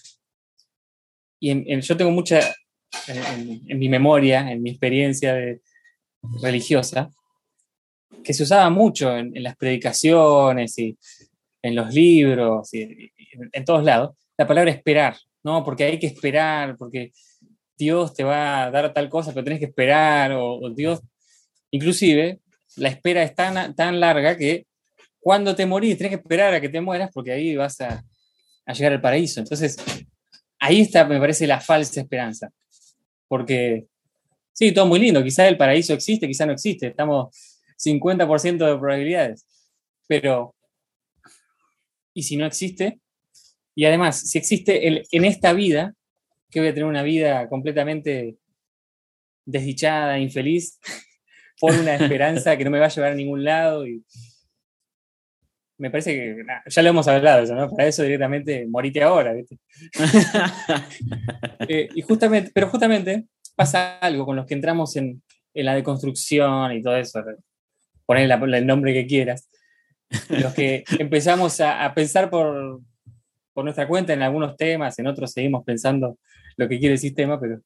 Y yo tengo mucha, en, mi memoria, en mi experiencia religiosa, que se usaba mucho en, las predicaciones y en los libros y, en, todos lados, la palabra esperar, ¿no? Porque hay que esperar, porque Dios te va a dar tal cosa, pero tenés que esperar, o Dios Inclusive, la espera es tan, tan larga que cuando te morís tenés que esperar a que te mueras porque ahí vas a, llegar al paraíso. Entonces, ahí está, me parece, la falsa esperanza. Porque, sí, todo muy lindo, quizás el paraíso existe, quizás no existe, estamos 50% de probabilidades, pero, ¿y si no existe? Y además, si existe en esta vida, que voy a tener una vida completamente desdichada, infeliz, por una esperanza que no me va a llevar a ningún lado. Y me parece que ya lo hemos hablado, eso, ¿no? Para eso directamente morite ahora, ¿viste? Eh, y justamente, pero justamente pasa algo con los que entramos en, en, la deconstrucción y todo eso. ponerle el nombre que quieras, los que empezamos a, a pensar por, por nuestra cuenta en algunos temas, en otros seguimos pensando lo que quiere el sistema, pero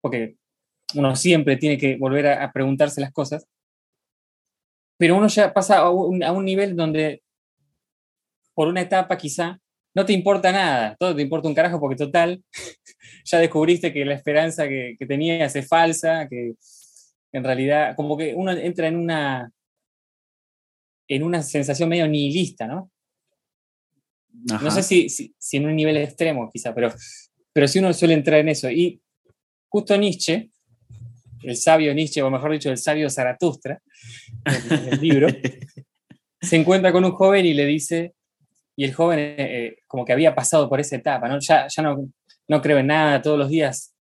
porque uno siempre tiene que volver a, preguntarse las cosas, pero uno ya pasa a un, a un nivel donde por una etapa quizá no te importa nada, todo te importa un carajo porque total, ya descubriste que la esperanza que, que tenías es falsa, que en realidad como que uno entra en una en una sensación medio nihilista, ¿no? Ajá. No sé si, si, si en un nivel extremo quizá, pero, pero sí uno suele entrar en eso. Y justo Nietzsche, el sabio Nietzsche, o mejor dicho, el sabio Zaratustra, en el libro, se encuentra con un joven y le dice, y el joven eh, como que había pasado por esa etapa, ¿no? Ya, ya no, no creo en nada, todos los días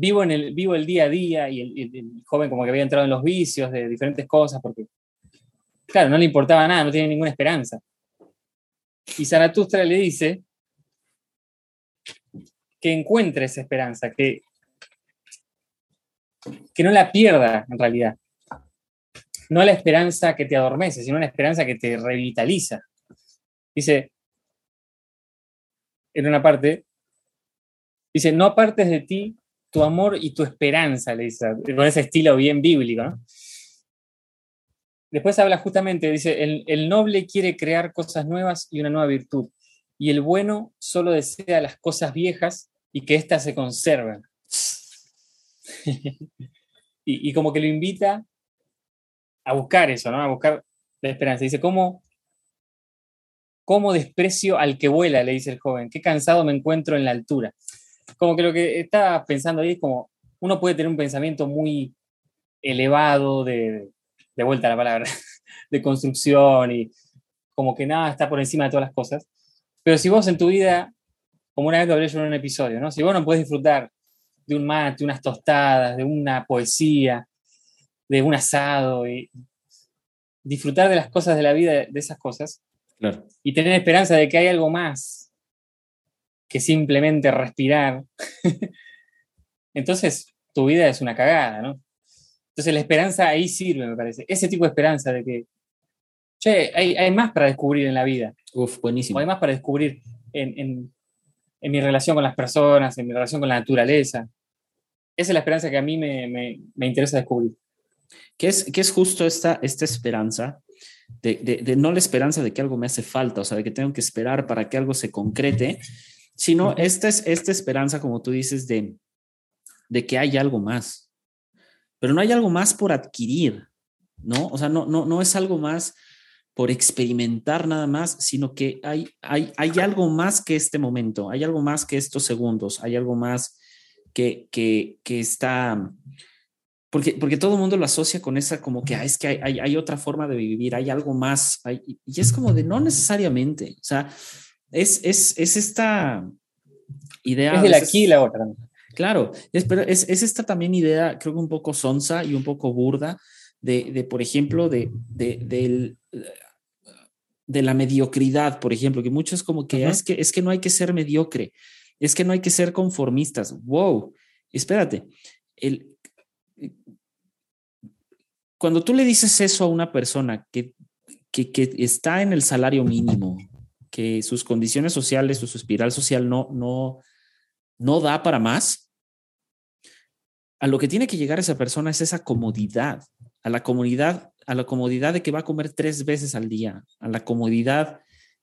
vivo, en el, vivo el día a día, y el, el- el joven como que había entrado en los vicios de diferentes cosas, porque, claro, no le importaba nada, no tiene ninguna esperanza. Y Zaratustra le dice que encuentre esa esperanza, que, que no la pierda en realidad. No la esperanza que te adormece, sino una esperanza que te revitaliza. Dice, en una parte, dice, no apartes de ti tu amor y tu esperanza, le dice, con ese estilo bien bíblico, ¿no? Después habla justamente, dice, el, noble quiere crear cosas nuevas y una nueva virtud, y el bueno solo desea las cosas viejas y que éstas se conserven. y, y como que lo invita a buscar eso, ¿no? A buscar la esperanza. Dice, ¿cómo, ¿cómo desprecio al que vuela? Le dice el joven. Qué cansado me encuentro en la altura. Como que lo que está pensando ahí es como, uno puede tener un pensamiento muy elevado de, de vuelta a la palabra, de construcción y como que nada está por encima de todas las cosas. Pero si vos en tu vida, como una vez lo hablé yo en un episodio, ¿no? Si vos no podés disfrutar de un mate, unas tostadas, de una poesía, de un asado, y disfrutar de las cosas de la vida, de esas cosas, Claro. y tener esperanza de que hay algo más que simplemente respirar, entonces tu vida es una cagada, ¿no? Entonces la esperanza ahí sirve, me parece. Ese tipo de esperanza de que, che, hay, hay más para descubrir en la vida, Uf, o buenísimo. hay más para descubrir en, en- en mi relación con las personas, en mi relación con la naturaleza. Esa es la esperanza que a mí me, me- me interesa descubrir. ¿Qué es, qué es justo esta, esta esperanza? De, de- de no la esperanza de que algo me hace falta, o sea, de que tengo que esperar para que algo se concrete, sino esta, es, esta esperanza, como tú dices, de, de que hay algo más. Pero no hay algo más por adquirir, ¿no? O sea, no, no, no es algo más por experimentar nada más, sino que hay, hay, hay algo más que este momento, hay algo más que estos segundos, hay algo más que, que, que está, porque, porque todo el mundo lo asocia con esa como que ah, es que hay, hay, hay otra forma de vivir, hay algo más, hay- y es como de no necesariamente, o sea, es, es, es esta idea. Es aquí y la otra. Claro, es, pero es, es esta también idea, creo que un poco sonsa y un poco burda, de, de por ejemplo, de, de, del, de la mediocridad, por ejemplo, que muchos como que, Ujú. es que es que no hay que ser mediocre, es que no hay que ser conformistas. Wow, espérate, el, cuando tú le dices eso a una persona que, que, que está en el salario mínimo, que sus condiciones sociales o su espiral social no, no, no da para más, a lo que tiene que llegar esa persona es esa comodidad, a la comodidad, a la comodidad de que va a comer tres veces al día, a la comodidad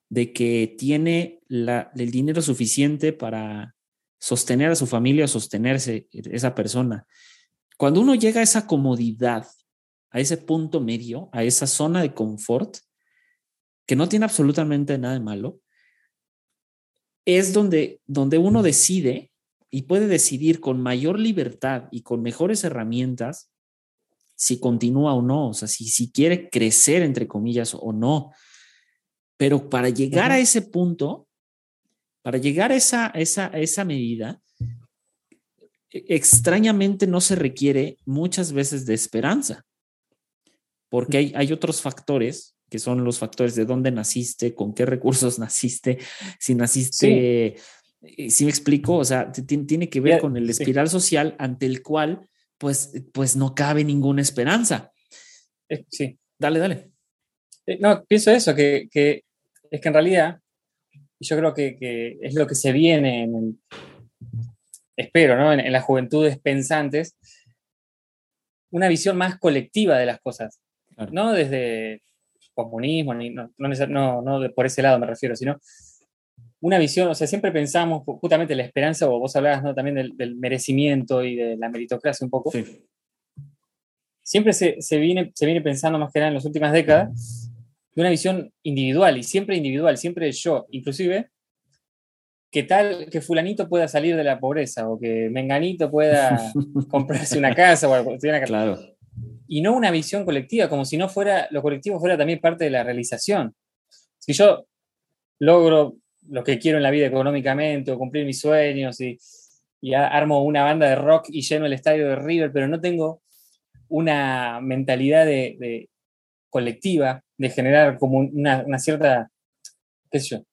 de que tiene el dinero suficiente para sostener a su familia o sostenerse esa persona. Cuando uno llega a esa comodidad, a ese punto medio, a esa zona de confort, que no tiene absolutamente nada de malo, es donde, donde uno decide y puede decidir con mayor libertad y con mejores herramientas si continúa o no, o sea, si, si quiere crecer, entre comillas, o no. Pero para llegar a ese punto, para llegar a esa, esa, esa medida, e- extrañamente no se requiere muchas veces de esperanza, porque hay, hay otros factores que son los factores de dónde naciste, con qué recursos naciste, si naciste, si me explico, o sea, tiene que ver con el sí. espiral social ante el cual pues, pues no cabe ninguna esperanza. Eh, sí. Dale, dale. Eh, no, pienso eso, que, que es que en realidad yo creo que, que es lo que se viene en el, espero, ¿no? En, en las juventudes pensantes, una visión más colectiva de las cosas, Claro. no desde comunismo, ni, no, no, no, no por ese lado me refiero, sino una visión, o sea, siempre pensamos ju- justamente la esperanza, o vos hablabas ¿no? también del, del merecimiento y de la meritocracia un poco, Sí. siempre se, se, viene, se viene pensando más que nada en las últimas décadas de una visión individual y siempre individual, siempre yo, inclusive que tal que fulanito pueda salir de la pobreza o que menganito pueda comprarse una casa o algo, una casa. Claro. y no una visión colectiva, como si no fuera, lo colectivo fuera también parte de la realización. Si yo logro lo que quiero en la vida económicamente o cumplir mis sueños y, y armo una banda de rock y lleno el estadio de River, pero no tengo una mentalidad de, de colectiva, de generar como una, una cierta, qué sé yo,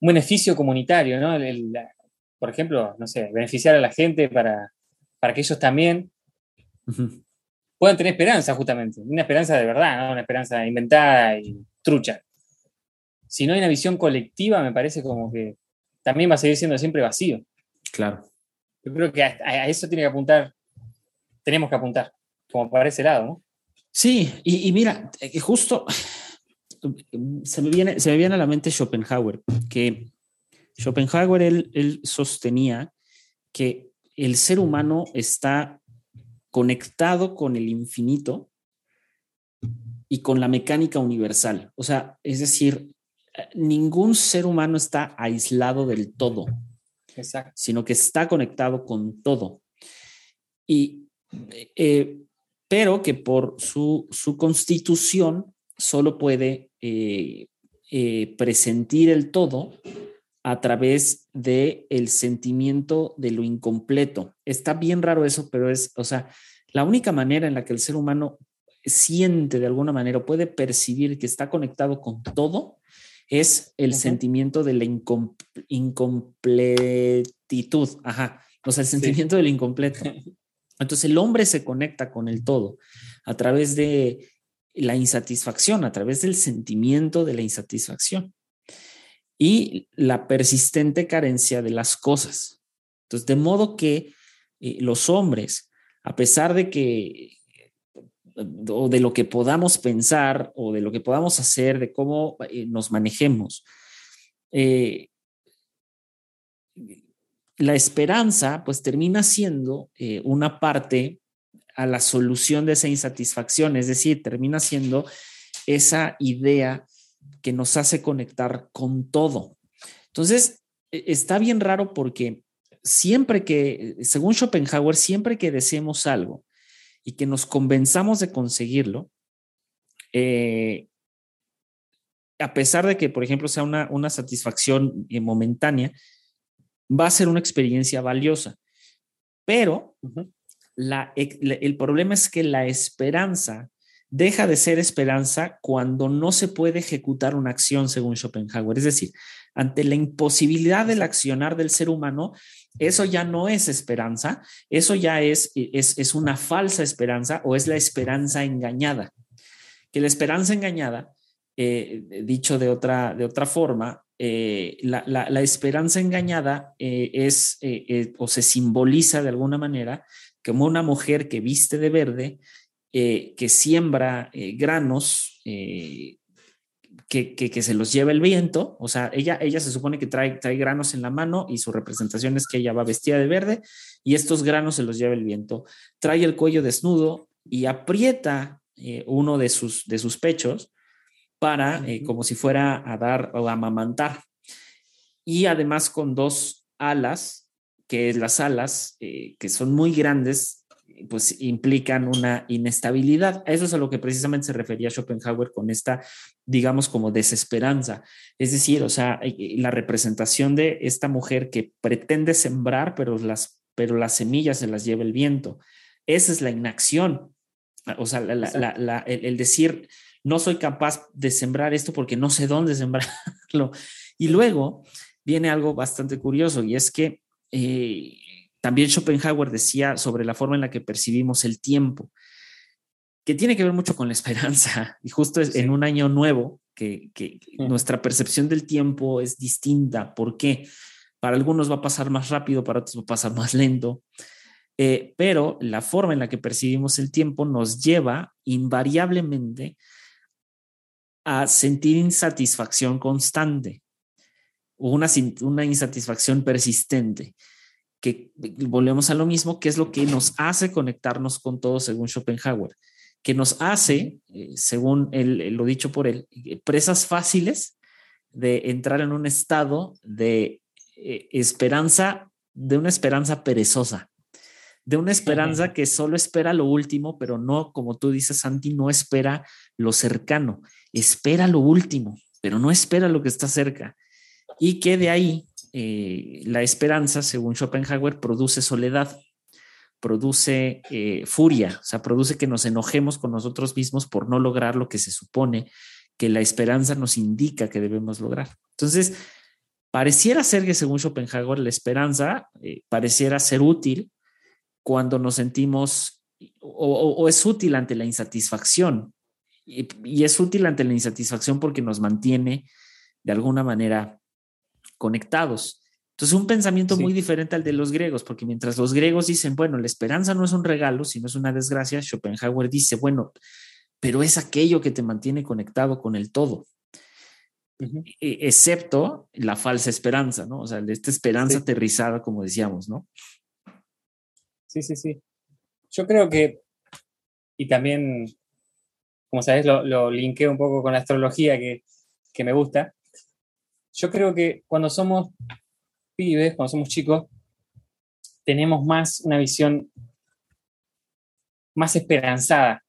un beneficio comunitario, ¿no? El- el- la- por ejemplo, no sé, beneficiar a la gente para, para que ellos también puedan tener esperanza, justamente. Una esperanza de verdad, ¿no? Una esperanza inventada y trucha. Si no hay una visión colectiva, me parece como que también va a seguir siendo siempre vacío. Claro. Yo creo que a, a eso tiene que apuntar, tenemos que apuntar, como para ese lado, ¿no? Sí, y, y mira, eh, justo se me, viene, se me viene a la mente Schopenhauer, que Schopenhauer él, él sostenía que el ser humano está conectado con el infinito y con la mecánica universal. O sea, es decir, ningún ser humano está aislado del todo, Exacto. sino que está conectado con todo. Y, eh, pero que por su, su constitución solo puede eh, eh, presentir el todo a través de el sentimiento de lo incompleto. Está bien raro eso, pero es, o sea, la única manera en la que el ser humano siente de alguna manera o puede percibir que está conectado con todo es el sentimiento de la incom- incompletitud. Ajá. O sea, el sentimiento del incompleto. Entonces el hombre se conecta con el todo a través de la insatisfacción, a través del sentimiento de la insatisfacción y la persistente carencia de las cosas. Entonces, de modo que eh, los hombres, a pesar de que o de lo que podamos pensar o de lo que podamos hacer, de cómo eh, nos manejemos, eh, la esperanza pues termina siendo eh, una parte a la solución de esa insatisfacción, es decir, termina siendo esa idea que nos hace conectar con todo. Entonces, e- está bien raro porque siempre que, según Schopenhauer, siempre que deseemos algo y que nos convenzamos de conseguirlo, eh, a pesar de que, por ejemplo, sea una, una satisfacción eh, momentánea, va a ser una experiencia valiosa. Pero la, el problema es que la esperanza deja de ser esperanza cuando no se puede ejecutar una acción, según Schopenhauer. Es decir, ante la imposibilidad del accionar del ser humano, eso ya no es esperanza, eso ya es, es, es una falsa esperanza o es la esperanza engañada. Que la esperanza engañada, eh, dicho de otra, de otra forma, eh, la, la, esperanza engañada eh, es eh, o se simboliza de alguna manera como una mujer que viste de verde, eh, que siembra eh, granos, eh, que, que, que, se los lleva el viento, o sea, ella, ella se supone que trae, trae granos en la mano y su representación es que ella va vestida de verde y estos granos se los lleva el viento, trae el cuello desnudo y aprieta eh, uno de sus, de sus pechos para, eh, como si fuera a dar o a amamantar. Y además con dos alas, que las alas, eh, que son muy grandes, pues implican una inestabilidad. Eso es a lo que precisamente se refería Schopenhauer con esta, digamos, como desesperanza. Es decir, o sea, la representación de esta mujer que pretende sembrar, pero las, pero las semillas se las lleva el viento. Esa es la inacción. O sea, la, la, la, el, el decir, no soy capaz de sembrar esto porque no sé dónde sembrarlo. Y luego viene algo bastante curioso y es que eh, también Schopenhauer decía sobre la forma en la que percibimos el tiempo, que tiene que ver mucho con la esperanza. Y justo es Sí. en un año nuevo que, que Mm. nuestra percepción del tiempo es distinta. ¿Por qué? Para algunos va a pasar más rápido, para otros va a pasar más lento. Eh, pero la forma en la que percibimos el tiempo nos lleva invariablemente a sentir insatisfacción constante o una insatisfacción persistente, que volvemos a lo mismo, que es lo que nos hace conectarnos con todo según Schopenhauer, que nos hace, eh, según él, eh, lo dicho por él, eh, presas fáciles de entrar en un estado de eh, esperanza, de una esperanza perezosa, de una esperanza que solo espera lo último, pero no, como tú dices, Santi, no espera lo cercano, espera lo último, pero no espera lo que está cerca. Y que de ahí eh, la esperanza, según Schopenhauer, produce soledad, produce eh, furia, o sea, produce que nos enojemos con nosotros mismos por no lograr lo que se supone que la esperanza nos indica que debemos lograr. Entonces, pareciera ser que según Schopenhauer, la esperanza eh, pareciera ser útil cuando nos sentimos o, es útil ante la insatisfacción. Y, es útil ante la insatisfacción porque nos mantiene de alguna manera conectados. Entonces, un pensamiento sí. muy diferente al de los griegos, porque mientras los griegos dicen, bueno, la esperanza no es un regalo, sino es una desgracia, Schopenhauer dice, bueno, pero es aquello que te mantiene conectado con el todo. Uh -huh. Excepto la falsa esperanza, ¿no? O sea, esta esperanza sí. aterrizada, como decíamos, ¿no? Sí, sí, sí. Yo creo que, y también, como sabes, lo, lo linkeo un poco con la astrología que, que me gusta. Yo creo que cuando somos pibes, cuando somos chicos, tenemos más una visión más esperanzada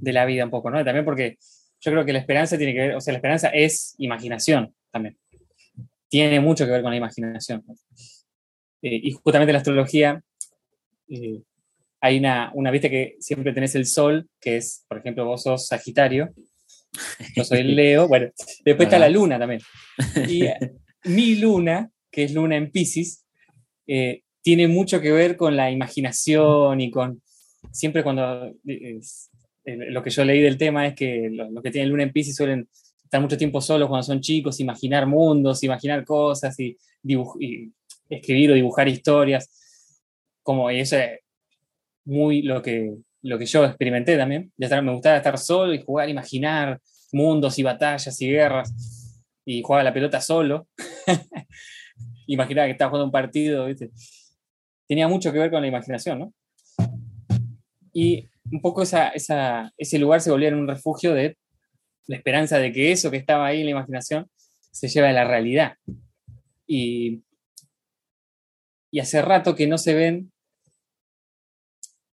de la vida un poco, ¿no? También porque yo creo que la esperanza tiene que ver, o sea, la esperanza es imaginación también. Tiene mucho que ver con la imaginación. Eh, y justamente la astrología, eh, hay una, una vista que siempre tenés el sol, que es, por ejemplo, vos sos Sagitario, yo soy Leo, bueno, después está la luna también. Y mi luna, que es luna en Pisces, eh, tiene mucho que ver con la imaginación y con, siempre cuando, eh, lo que yo leí del tema es que los lo que tienen luna en Pisces suelen estar mucho tiempo solos cuando son chicos, imaginar mundos, imaginar cosas y, y escribir o dibujar historias, como y eso es muy lo que, lo que yo experimenté también. De estar, me gustaba estar solo y jugar, imaginar mundos y batallas y guerras y jugaba la pelota solo. Imaginaba que estaba jugando un partido, ¿viste? Tenía mucho que ver con la imaginación. Y un poco esa, ese lugar se volvía en un refugio de la esperanza de que eso que estaba ahí en la imaginación se lleve a la realidad. Y, y hace rato que no se ven,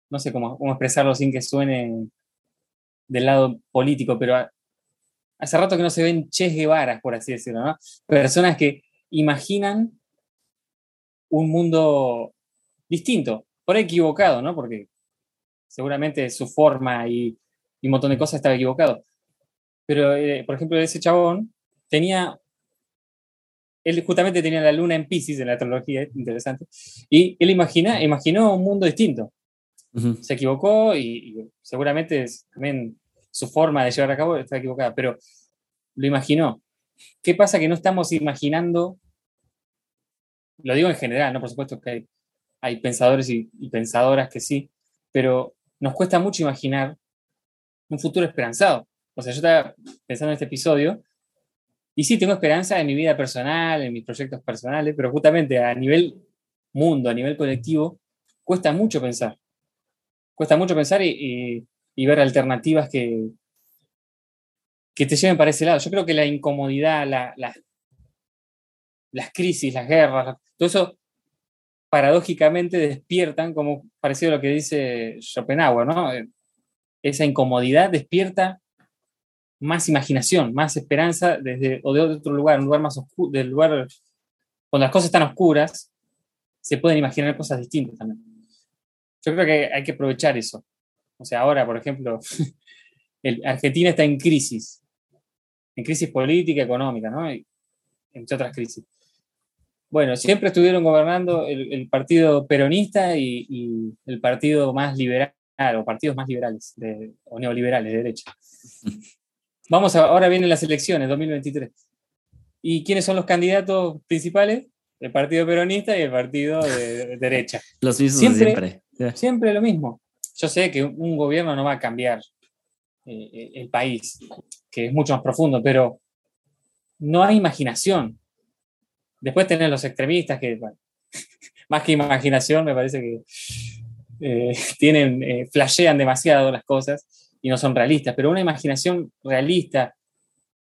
no sé cómo, expresarlo sin que suene del lado político, pero hace rato que no se ven Che Guevaras, por así decirlo, ¿no? Personas que imaginan un mundo distinto, por equivocado, ¿no? Porque seguramente su forma y, y un montón de cosas estaba equivocado. Pero, eh, por ejemplo, ese chabón tenía, él justamente tenía la luna en Pisces en la astrología, interesante, y él imagina, imaginó un mundo distinto. Se equivocó y, seguramente también su forma de llevar a cabo está equivocada, pero lo imaginó. ¿Qué pasa que no estamos imaginando? Lo digo en general, ¿no? Por supuesto que hay, hay pensadores y, y, pensadoras que sí, pero nos cuesta mucho imaginar un futuro esperanzado. O sea, yo estaba pensando en este episodio y sí, tengo esperanza en mi vida personal, en mis proyectos personales, pero justamente a nivel mundo, a nivel colectivo, cuesta mucho pensar. Cuesta mucho pensar y, ver alternativas que, que te lleven para ese lado. Yo creo que la incomodidad, la, la, las crisis, las guerras, todo eso paradójicamente despiertan, como parecido a lo que dice Schopenhauer, ¿no? Esa incomodidad despierta más imaginación, más esperanza desde o de otro lugar, un lugar más oscuro, del lugar cuando las cosas están oscuras, se pueden imaginar cosas distintas también. Yo creo que hay que aprovechar eso. O sea, ahora, por ejemplo, el, Argentina está en crisis, en crisis política, económica, ¿no? Y, entre otras crisis. Bueno, siempre estuvieron gobernando el, el partido peronista y, y, el partido más liberal o partidos más liberales de- o neoliberales de derecha. Vamos a, ahora vienen las elecciones 2023. ¿Y quiénes son los candidatos principales? El Partido Peronista y el Partido de, de derecha. Los mismos Siempre- siempre. Siempre lo mismo. Yo sé que un gobierno no va a cambiar eh, el país, que es mucho más profundo, pero no hay imaginación. Después tenés los extremistas que, más que imaginación, me parece que eh, tienen, eh, flashean demasiado las cosas y no son realistas, pero una imaginación realista,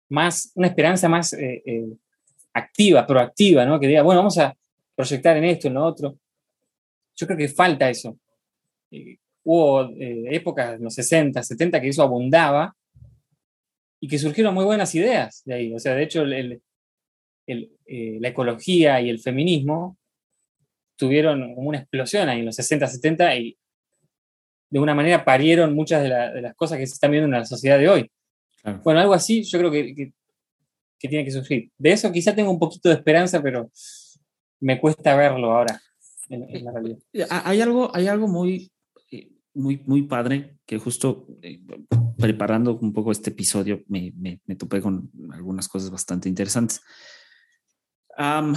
más, una esperanza más eh, eh, activa, proactiva, ¿no? Que diga, bueno, vamos a proyectar en esto, en lo otro. Yo creo que falta eso. Eh, hubo eh, épocas, en los 60, 70, que eso abundaba y que surgieron muy buenas ideas de ahí. O sea, de hecho, el- el- el, eh, la ecología y el feminismo tuvieron como una explosión ahí en los 60, 70 y de una manera parieron muchas de, la- de las cosas que se están viendo en la sociedad de hoy. Claro. Bueno, algo así yo creo que, que- que tiene que surgir. De eso quizá tengo un poquito de esperanza, pero me cuesta verlo ahora en, en la realidad. Ha- Hay algo, hay algo muy, eh, muy, muy padre que justo eh, preparando un poco este episodio me, me, me topé con algunas cosas bastante interesantes. Am,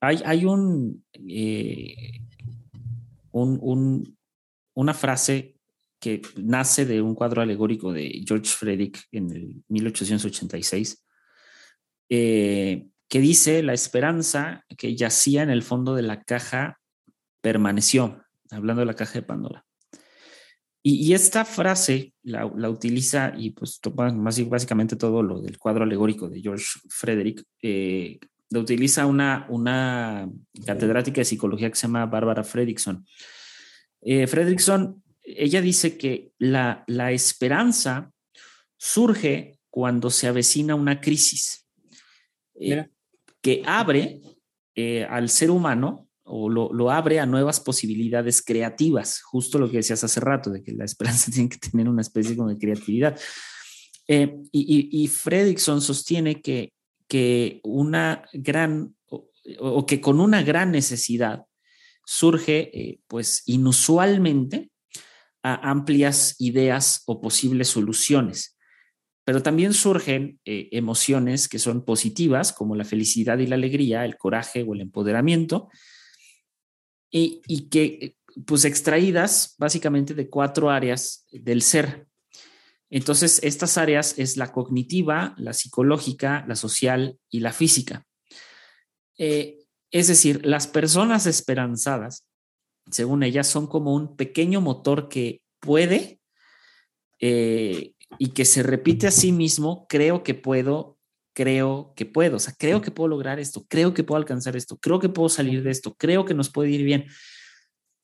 hay, hay un, eh, un, un- una frase que nace de un cuadro alegórico de George Frederick en el 1886, eh, que dice, la esperanza que yacía en el fondo de la caja permaneció, hablando de la caja de Pandora. Y, esta frase la, la utiliza y pues toma más- básicamente todo lo del cuadro alegórico de George Frederick, eh, lo utiliza una, una catedrática de psicología que se llama Bárbara Fredrickson. Eh, Fredrickson, ella dice que la, la esperanza surge cuando se avecina una crisis eh. Que abre eh, al ser humano o lo, lo abre a nuevas posibilidades creativas, justo lo que decías hace rato, de que la esperanza tiene que tener una especie de creatividad. Eh, y, Fredrickson sostiene que, que una gran, o, o que con una gran necesidad surge, eh, pues inusualmente, a amplias ideas o posibles soluciones. Pero también surgen eh, emociones que son positivas, como la felicidad y la alegría, el coraje o el empoderamiento, y, y que, pues, extraídas básicamente de cuatro áreas del ser. Entonces, estas áreas es la cognitiva, la psicológica, la social y la física. Eh, es decir, las personas esperanzadas, según ellas, son como un pequeño motor que puede eh, y que se repite a sí mismo, creo que puedo, creo que puedo, o sea, creo que puedo lograr esto, creo que puedo alcanzar esto, creo que puedo salir de esto, creo que nos puede ir bien.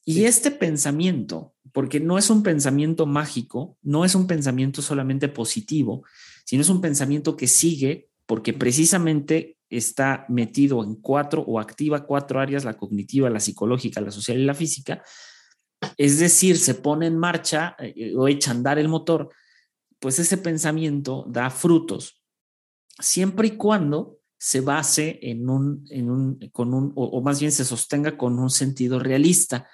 Y sí. este pensamiento, porque no es un pensamiento mágico, no es un pensamiento solamente positivo, sino es un pensamiento que sigue porque precisamente está metido en cuatro o activa cuatro áreas, la cognitiva, la psicológica, la social y la física. Es decir, se pone en marcha eh, o echa a andar el motor, pues ese pensamiento da frutos, siempre y cuando se base en un, en un con un, o, o más bien se sostenga con un sentido realista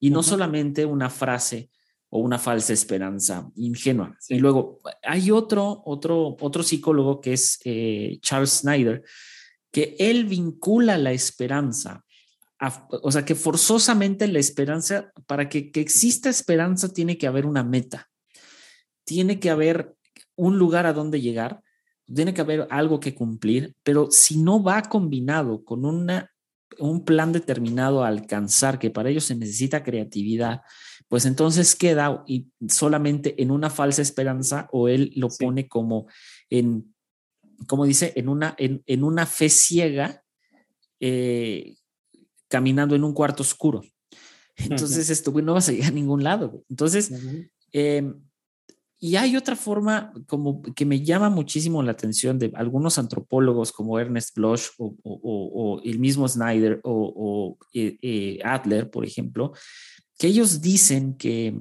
y no uh -huh. solamente una frase o una falsa esperanza ingenua. Sí. Y luego hay otro, otro, otro psicólogo que es eh, Charles Snyder, que él vincula la esperanza, a, o sea, que forzosamente la esperanza, para que, que exista esperanza tiene que haber una meta, tiene que haber un lugar a donde llegar, tiene que haber algo que cumplir, pero si no va combinado con una, un plan determinado a alcanzar, que para ello se necesita creatividad, pues entonces queda y solamente en una falsa esperanza o él lo sí. pone como en, como dice, en una, en, en una fe ciega, eh, caminando en un cuarto oscuro. Entonces, uh -huh. esto, güey, no vas a llegar a ningún lado. Entonces, uh -huh. eh, y hay otra forma como que me llama muchísimo la atención de algunos antropólogos como Ernest Bloch o, el mismo Snyder o, eh, eh, Adler, por ejemplo, que ellos dicen que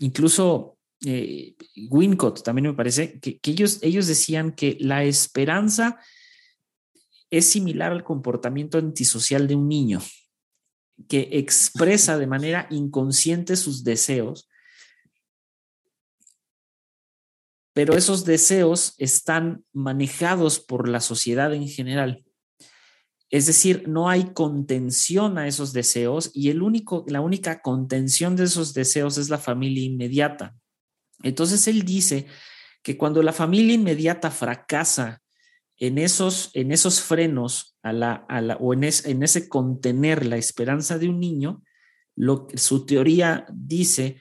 incluso eh, Wincott también me parece que, que, ellos, ellos decían que la esperanza es similar al comportamiento antisocial de un niño. que expresa de manera inconsciente sus deseos, pero esos deseos están manejados por la sociedad en general. Es decir, no hay contención a esos deseos y el único, la única contención de esos deseos es la familia inmediata. Entonces él dice que cuando la familia inmediata fracasa en esos, en esos frenos a la, a la, o en, en, ese contener la esperanza de un niño, lo, su teoría dice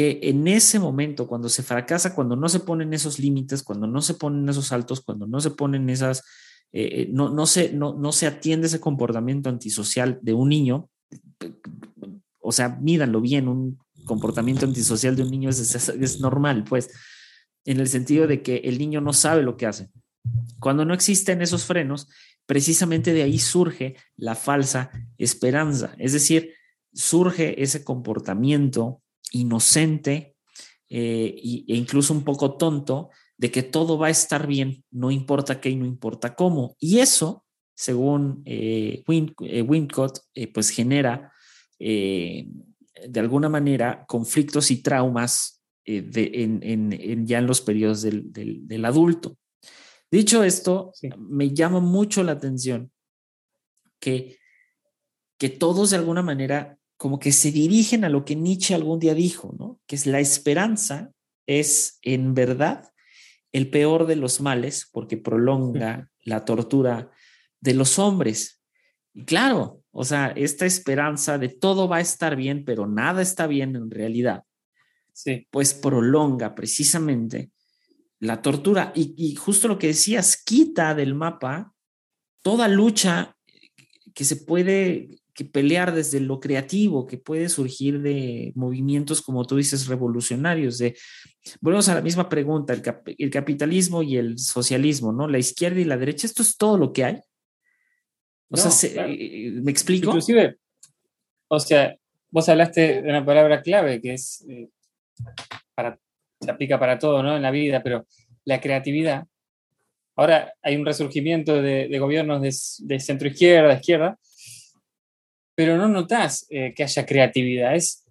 que en ese momento, cuando se fracasa, cuando no se ponen esos límites, cuando no se ponen esos saltos, cuando no se ponen esas eh, no, no, se, no, no se atiende ese comportamiento antisocial de un niño, o sea, mídanlo bien, un comportamiento antisocial de un niño es, es, es, normal, pues, en el sentido de que el niño no sabe lo que hace. Cuando no existen esos frenos, precisamente de ahí surge la falsa esperanza, es decir, surge ese comportamiento inocente eh, e incluso un poco tonto de que todo va a estar bien, no importa qué y no importa cómo. Y eso, según eh, Win, eh, Wincott, pues genera de alguna manera conflictos y traumas de, en, en, en, ya en los periodos del, del, del adulto. Dicho esto, sí. me llama mucho la atención que, que todos de alguna manera como que se dirigen a lo que Nietzsche algún día dijo, ¿no? Que es la esperanza es en verdad el peor de los males porque prolonga la tortura de los hombres. Y claro, o sea, esta esperanza de todo va a estar bien, pero nada está bien en realidad, sí. pues prolonga precisamente la tortura. Y, y, justo lo que decías, quita del mapa toda lucha que se puede que pelear desde lo creativo, que puede surgir de movimientos, como tú dices, revolucionarios. De, volvemos a la misma pregunta, el, cap el, capitalismo y el socialismo, ¿no? La izquierda y la derecha, ¿esto es todo lo que hay? O no, sea, se, claro. eh, ¿me explico? Inclusive, o sea, vos hablaste de una palabra clave que es, eh, para, se aplica para todo, ¿no? En la vida, pero la creatividad. Ahora hay un resurgimiento de, de gobiernos de, de centro izquierda, izquierda, pero no notas eh, que haya creatividad. Es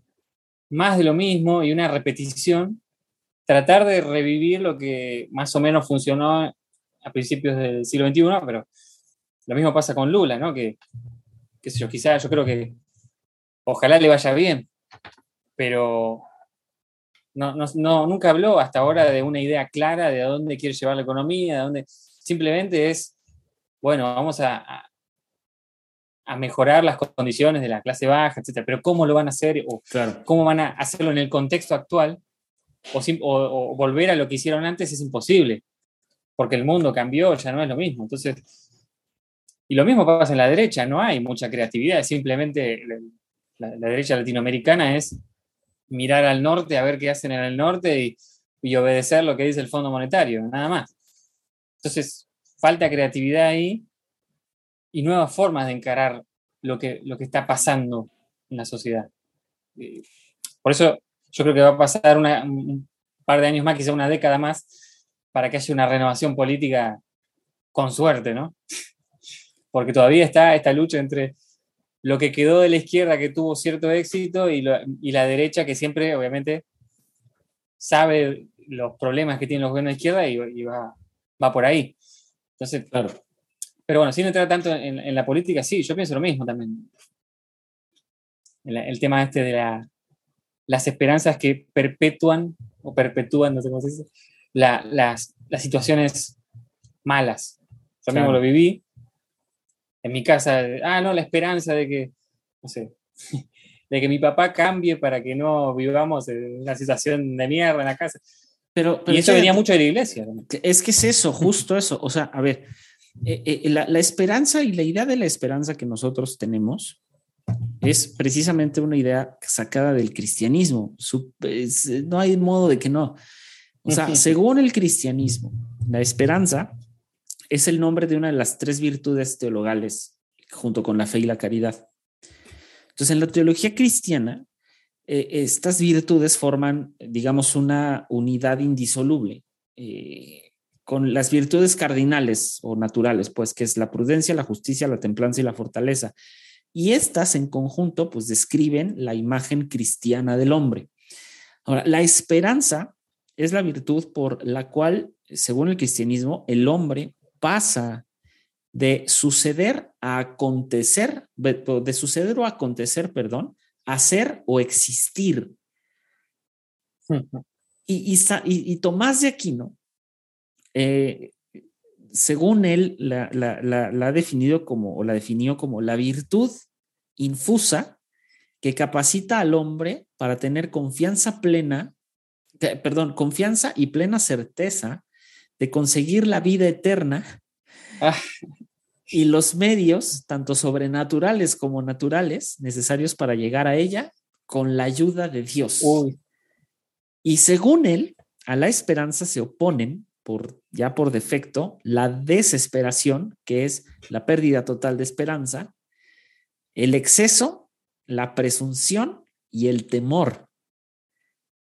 más de lo mismo y una repetición. Tratar de revivir lo que más o menos funcionó a principios del siglo XXI, pero lo mismo pasa con Lula, ¿no? Que, qué sé yo, quizás yo creo que ojalá le vaya bien, pero no, no, no, nunca habló hasta ahora de una idea clara de a dónde quiere llevar la economía, de dónde simplemente es, bueno, vamos a, a a mejorar las condiciones de la clase baja, etcétera. Pero ¿cómo lo van a hacer? ¿O claro. cómo van a hacerlo en el contexto actual? O, o, o, volver a lo que hicieron antes es imposible, porque el mundo cambió, ya no es lo mismo. Entonces, y lo mismo pasa en la derecha, no hay mucha creatividad, simplemente la, la derecha latinoamericana es mirar al norte, a ver qué hacen en el norte y, y obedecer lo que dice el Fondo Monetario, nada más. Entonces, falta creatividad ahí y nuevas formas de encarar lo que, lo que está pasando en la sociedad. Por eso yo creo que va a pasar un par de años más, quizá una década más, para que haya una renovación política con suerte, ¿no? Porque todavía está esta lucha entre lo que quedó de la izquierda que tuvo cierto éxito y, lo, y la derecha que siempre, obviamente, sabe los problemas que tienen los gobiernos de izquierda y, y va, va por ahí. Entonces, claro, pero bueno, sin entrar tanto en, en, la política, sí, yo pienso lo mismo también. El, el tema este de la, las esperanzas que perpetúan o perpetúan, no sé cómo se dice, la, las, las, situaciones malas. Yo claro. mismo lo viví en mi casa. Ah, no, la esperanza de que, no sé, de que mi papá cambie para que no vivamos en una situación de mierda en la casa. Pero, pero y eso venía mucho de la iglesia. Es que es eso, justo eso. O sea, a ver, eh, eh, la, la, esperanza y la idea de la esperanza que nosotros tenemos es precisamente una idea sacada del cristianismo. Su, es, no hay modo de que no. O sea, según el cristianismo, la esperanza es el nombre de una de las tres virtudes teologales junto con la fe y la caridad. Entonces, en la teología cristiana, eh, estas virtudes forman, digamos, una unidad indisoluble. Eh, con las virtudes cardinales o naturales, pues que es la prudencia, la justicia, la templanza y la fortaleza. y estas en conjunto pues describen la imagen cristiana del hombre. Ahora, la esperanza es la virtud por la cual, según el cristianismo, el hombre pasa de suceder a acontecer, de suceder o acontecer, perdón, a ser o existir. Y, y, Tomás de Aquino, eh, según él, la, ha definido como, o la definió como la virtud infusa que capacita al hombre para tener confianza plena, perdón, confianza y plena certeza de conseguir la vida eterna ah. y los medios, tanto sobrenaturales como naturales, necesarios para llegar a ella con la ayuda de Dios. Y según él, a la esperanza se oponen, por, ya por defecto, la desesperación, que es la pérdida total de esperanza, el exceso, la presunción y el temor.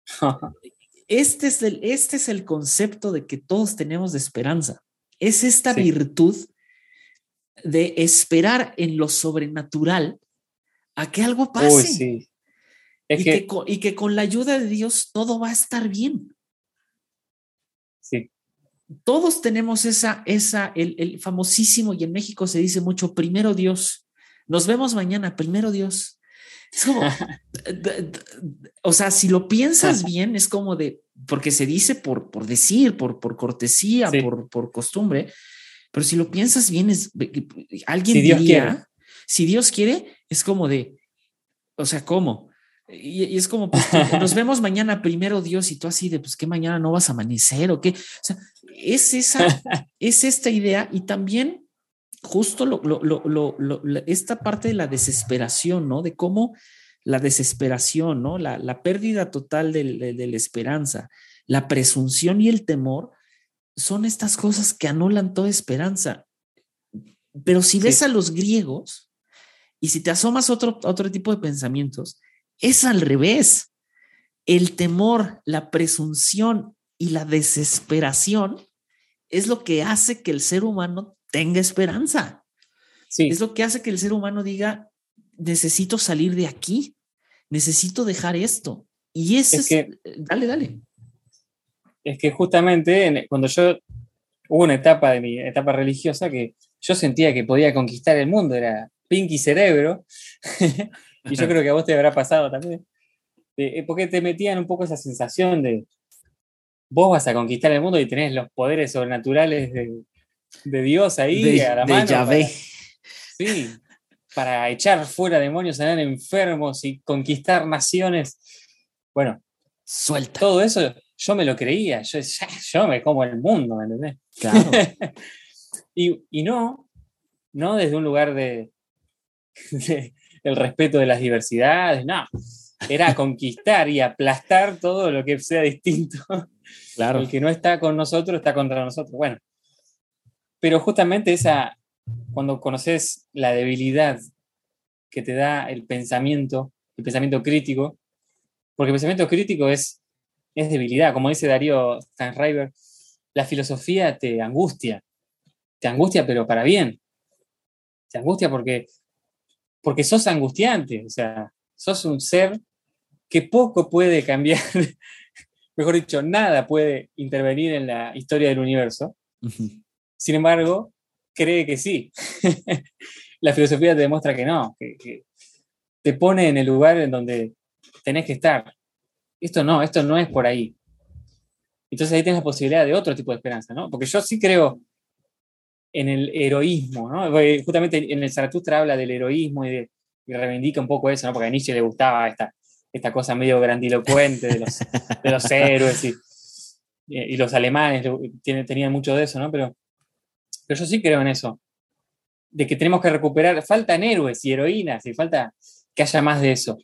Este es el, este es el concepto de que todos tenemos de esperanza. Es esta virtud de esperar en lo sobrenatural a que algo pase. y, que, y, que, con la ayuda de Dios todo va a estar bien. Todos tenemos esa, esa, el, el famosísimo, y en México se dice mucho, primero Dios. Nos vemos mañana, primero Dios. Es como, o sea, si lo piensas bien, es como de, porque se dice por, por decir, por, por cortesía, por, por costumbre, pero si lo piensas bien, es alguien si Dios quiere. si Dios quiere, es como de, o sea, ¿cómo? Y, es como, pues, nos vemos mañana primero Dios y tú así de, pues, ¿qué mañana no vas a amanecer o qué? O sea, es esa, es esta idea y también justo lo, esta parte de la desesperación, ¿no? De cómo la desesperación, ¿no? La, pérdida total de, la esperanza, la presunción y el temor son estas cosas que anulan toda esperanza. Pero si ves a los griegos y si te asomas a otro, otro tipo de pensamientos, es al revés. El temor, la presunción y la desesperación es lo que hace que el ser humano tenga esperanza. Sí. Es lo que hace que el ser humano diga, necesito salir de aquí, necesito dejar esto. Y ese es, que, dale, dale. Es que justamente cuando yo, hubo una etapa de mi etapa religiosa que yo sentía que podía conquistar el mundo, era Pinky Cerebro, y yo creo que a vos te habrá pasado también, eh, porque te metían un poco esa sensación de, vos vas a conquistar el mundo y tenés los poderes sobrenaturales de, de Dios ahí a la mano. Yahvé. sí, para echar fuera demonios, sanar enfermos y conquistar naciones. Bueno, suelta. Todo eso yo me lo creía, yo, yo me como el mundo, ¿me entendés? Claro. y, no, no desde un lugar de, el respeto de las diversidades, no. Era conquistar y aplastar todo lo que sea distinto. Claro. El que no está con nosotros está contra nosotros. Bueno, pero justamente esa, cuando conoces la debilidad que te da el pensamiento, el pensamiento crítico, porque el pensamiento crítico es, es debilidad, como dice Darío Stanriver, la filosofía te angustia, te angustia pero para bien, te angustia porque, porque sos angustiante, o sea, sos un ser que poco puede cambiar, mejor dicho, nada puede intervenir en la historia del universo. Sin embargo, cree que sí. la filosofía te demuestra que no, que, te pone en el lugar en donde tenés que estar. Esto no, esto no es por ahí. Entonces ahí tienes la posibilidad de otro tipo de esperanza, ¿no? Porque yo sí creo en el heroísmo, ¿no? justamente en el Zaratustra habla del heroísmo y, de, reivindica un poco eso, ¿no? Porque a Nietzsche le gustaba esta, esta cosa medio grandilocuente de los, de los héroes y, y, los alemanes tenían mucho de eso, ¿no? Pero pero yo sí creo en eso, de que tenemos que recuperar, faltan héroes y heroínas y falta que haya más de eso.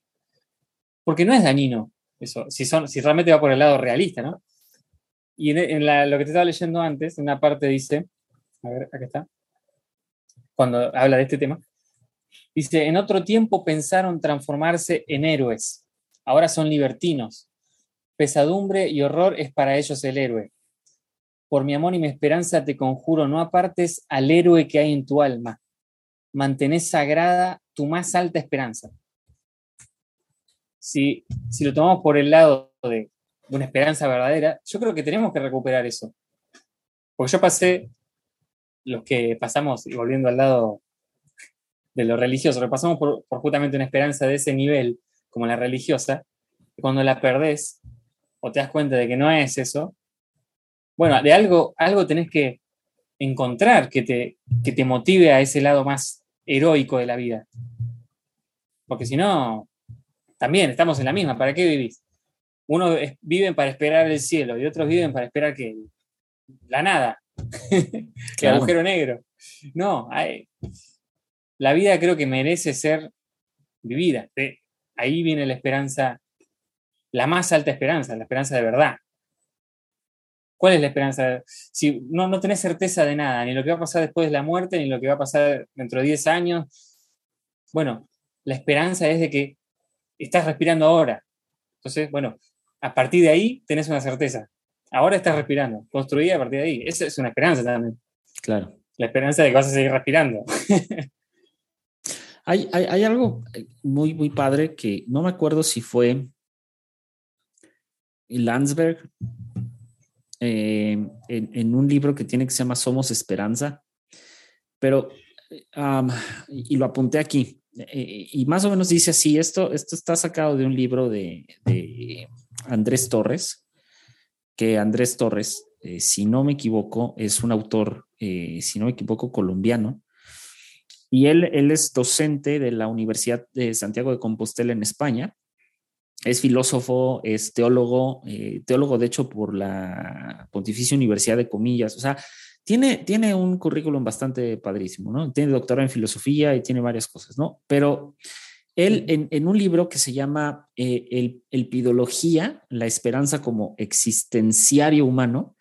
Porque no es dañino eso, si, son, si realmente va por el lado realista, ¿no? Y en, lo que te estaba leyendo antes, en una parte dice, a ver, acá está, cuando habla de este tema, dice, en otro tiempo pensaron transformarse en héroes, ahora son libertinos. Pesadumbre y horror es para ellos el héroe por mi amor y mi esperanza te conjuro, no apartes al héroe que hay en tu alma. Mantenés sagrada tu más alta esperanza? Si, si lo tomamos por el lado de, de una esperanza verdadera, yo creo que tenemos que recuperar eso. Porque yo pasé, los que pasamos, y volviendo al lado de lo religioso, que pasamos por, justamente una esperanza de ese nivel, como la religiosa, cuando la perdés o te das cuenta de que no es eso, bueno, de algo, algo tenés que encontrar que te, que te motive a ese lado más heroico de la vida. Porque si no, también estamos en la misma, ¿para qué vivís? Unos viven para esperar el cielo y otros viven para esperar que la nada, el Claro. agujero negro. No, hay- la vida creo que merece ser vivida. De- ahí viene la esperanza, la más alta esperanza, la esperanza de verdad. ¿Cuál es la esperanza? Si no, no tenés certeza de nada, ni lo que va a pasar después de la muerte, ni lo que va a pasar dentro de 10 años. Bueno, la esperanza es de que estás respirando ahora. Entonces, bueno, a partir de ahí tenés una certeza. Ahora estás respirando, construida a partir de ahí. Esa es una esperanza también. Claro. La esperanza de que vas a seguir respirando. Hay, hay, hay algo eh, muy, muy padre que no me acuerdo si fue Landsberg eh, en, en un libro que tiene que se llama Somos Esperanza, pero, eh, um, y lo apunté aquí, eh, y más o menos dice así, esto, esto está sacado de un libro de, de Andrés Torres, que Andrés Torres, eh, si no me equivoco, es un autor, eh, si no me equivoco, colombiano, y él, él es docente de la Universidad de Santiago de Compostela en España. Es filósofo, es teólogo, eh, teólogo de hecho por la Pontificia Universidad de Comillas. O sea, tiene, tiene un currículum bastante padrísimo, ¿no? Tiene doctorado en filosofía y tiene varias cosas, ¿no? Pero él en, en un libro que se llama eh, el, el Pidología, la esperanza como existenciario humano,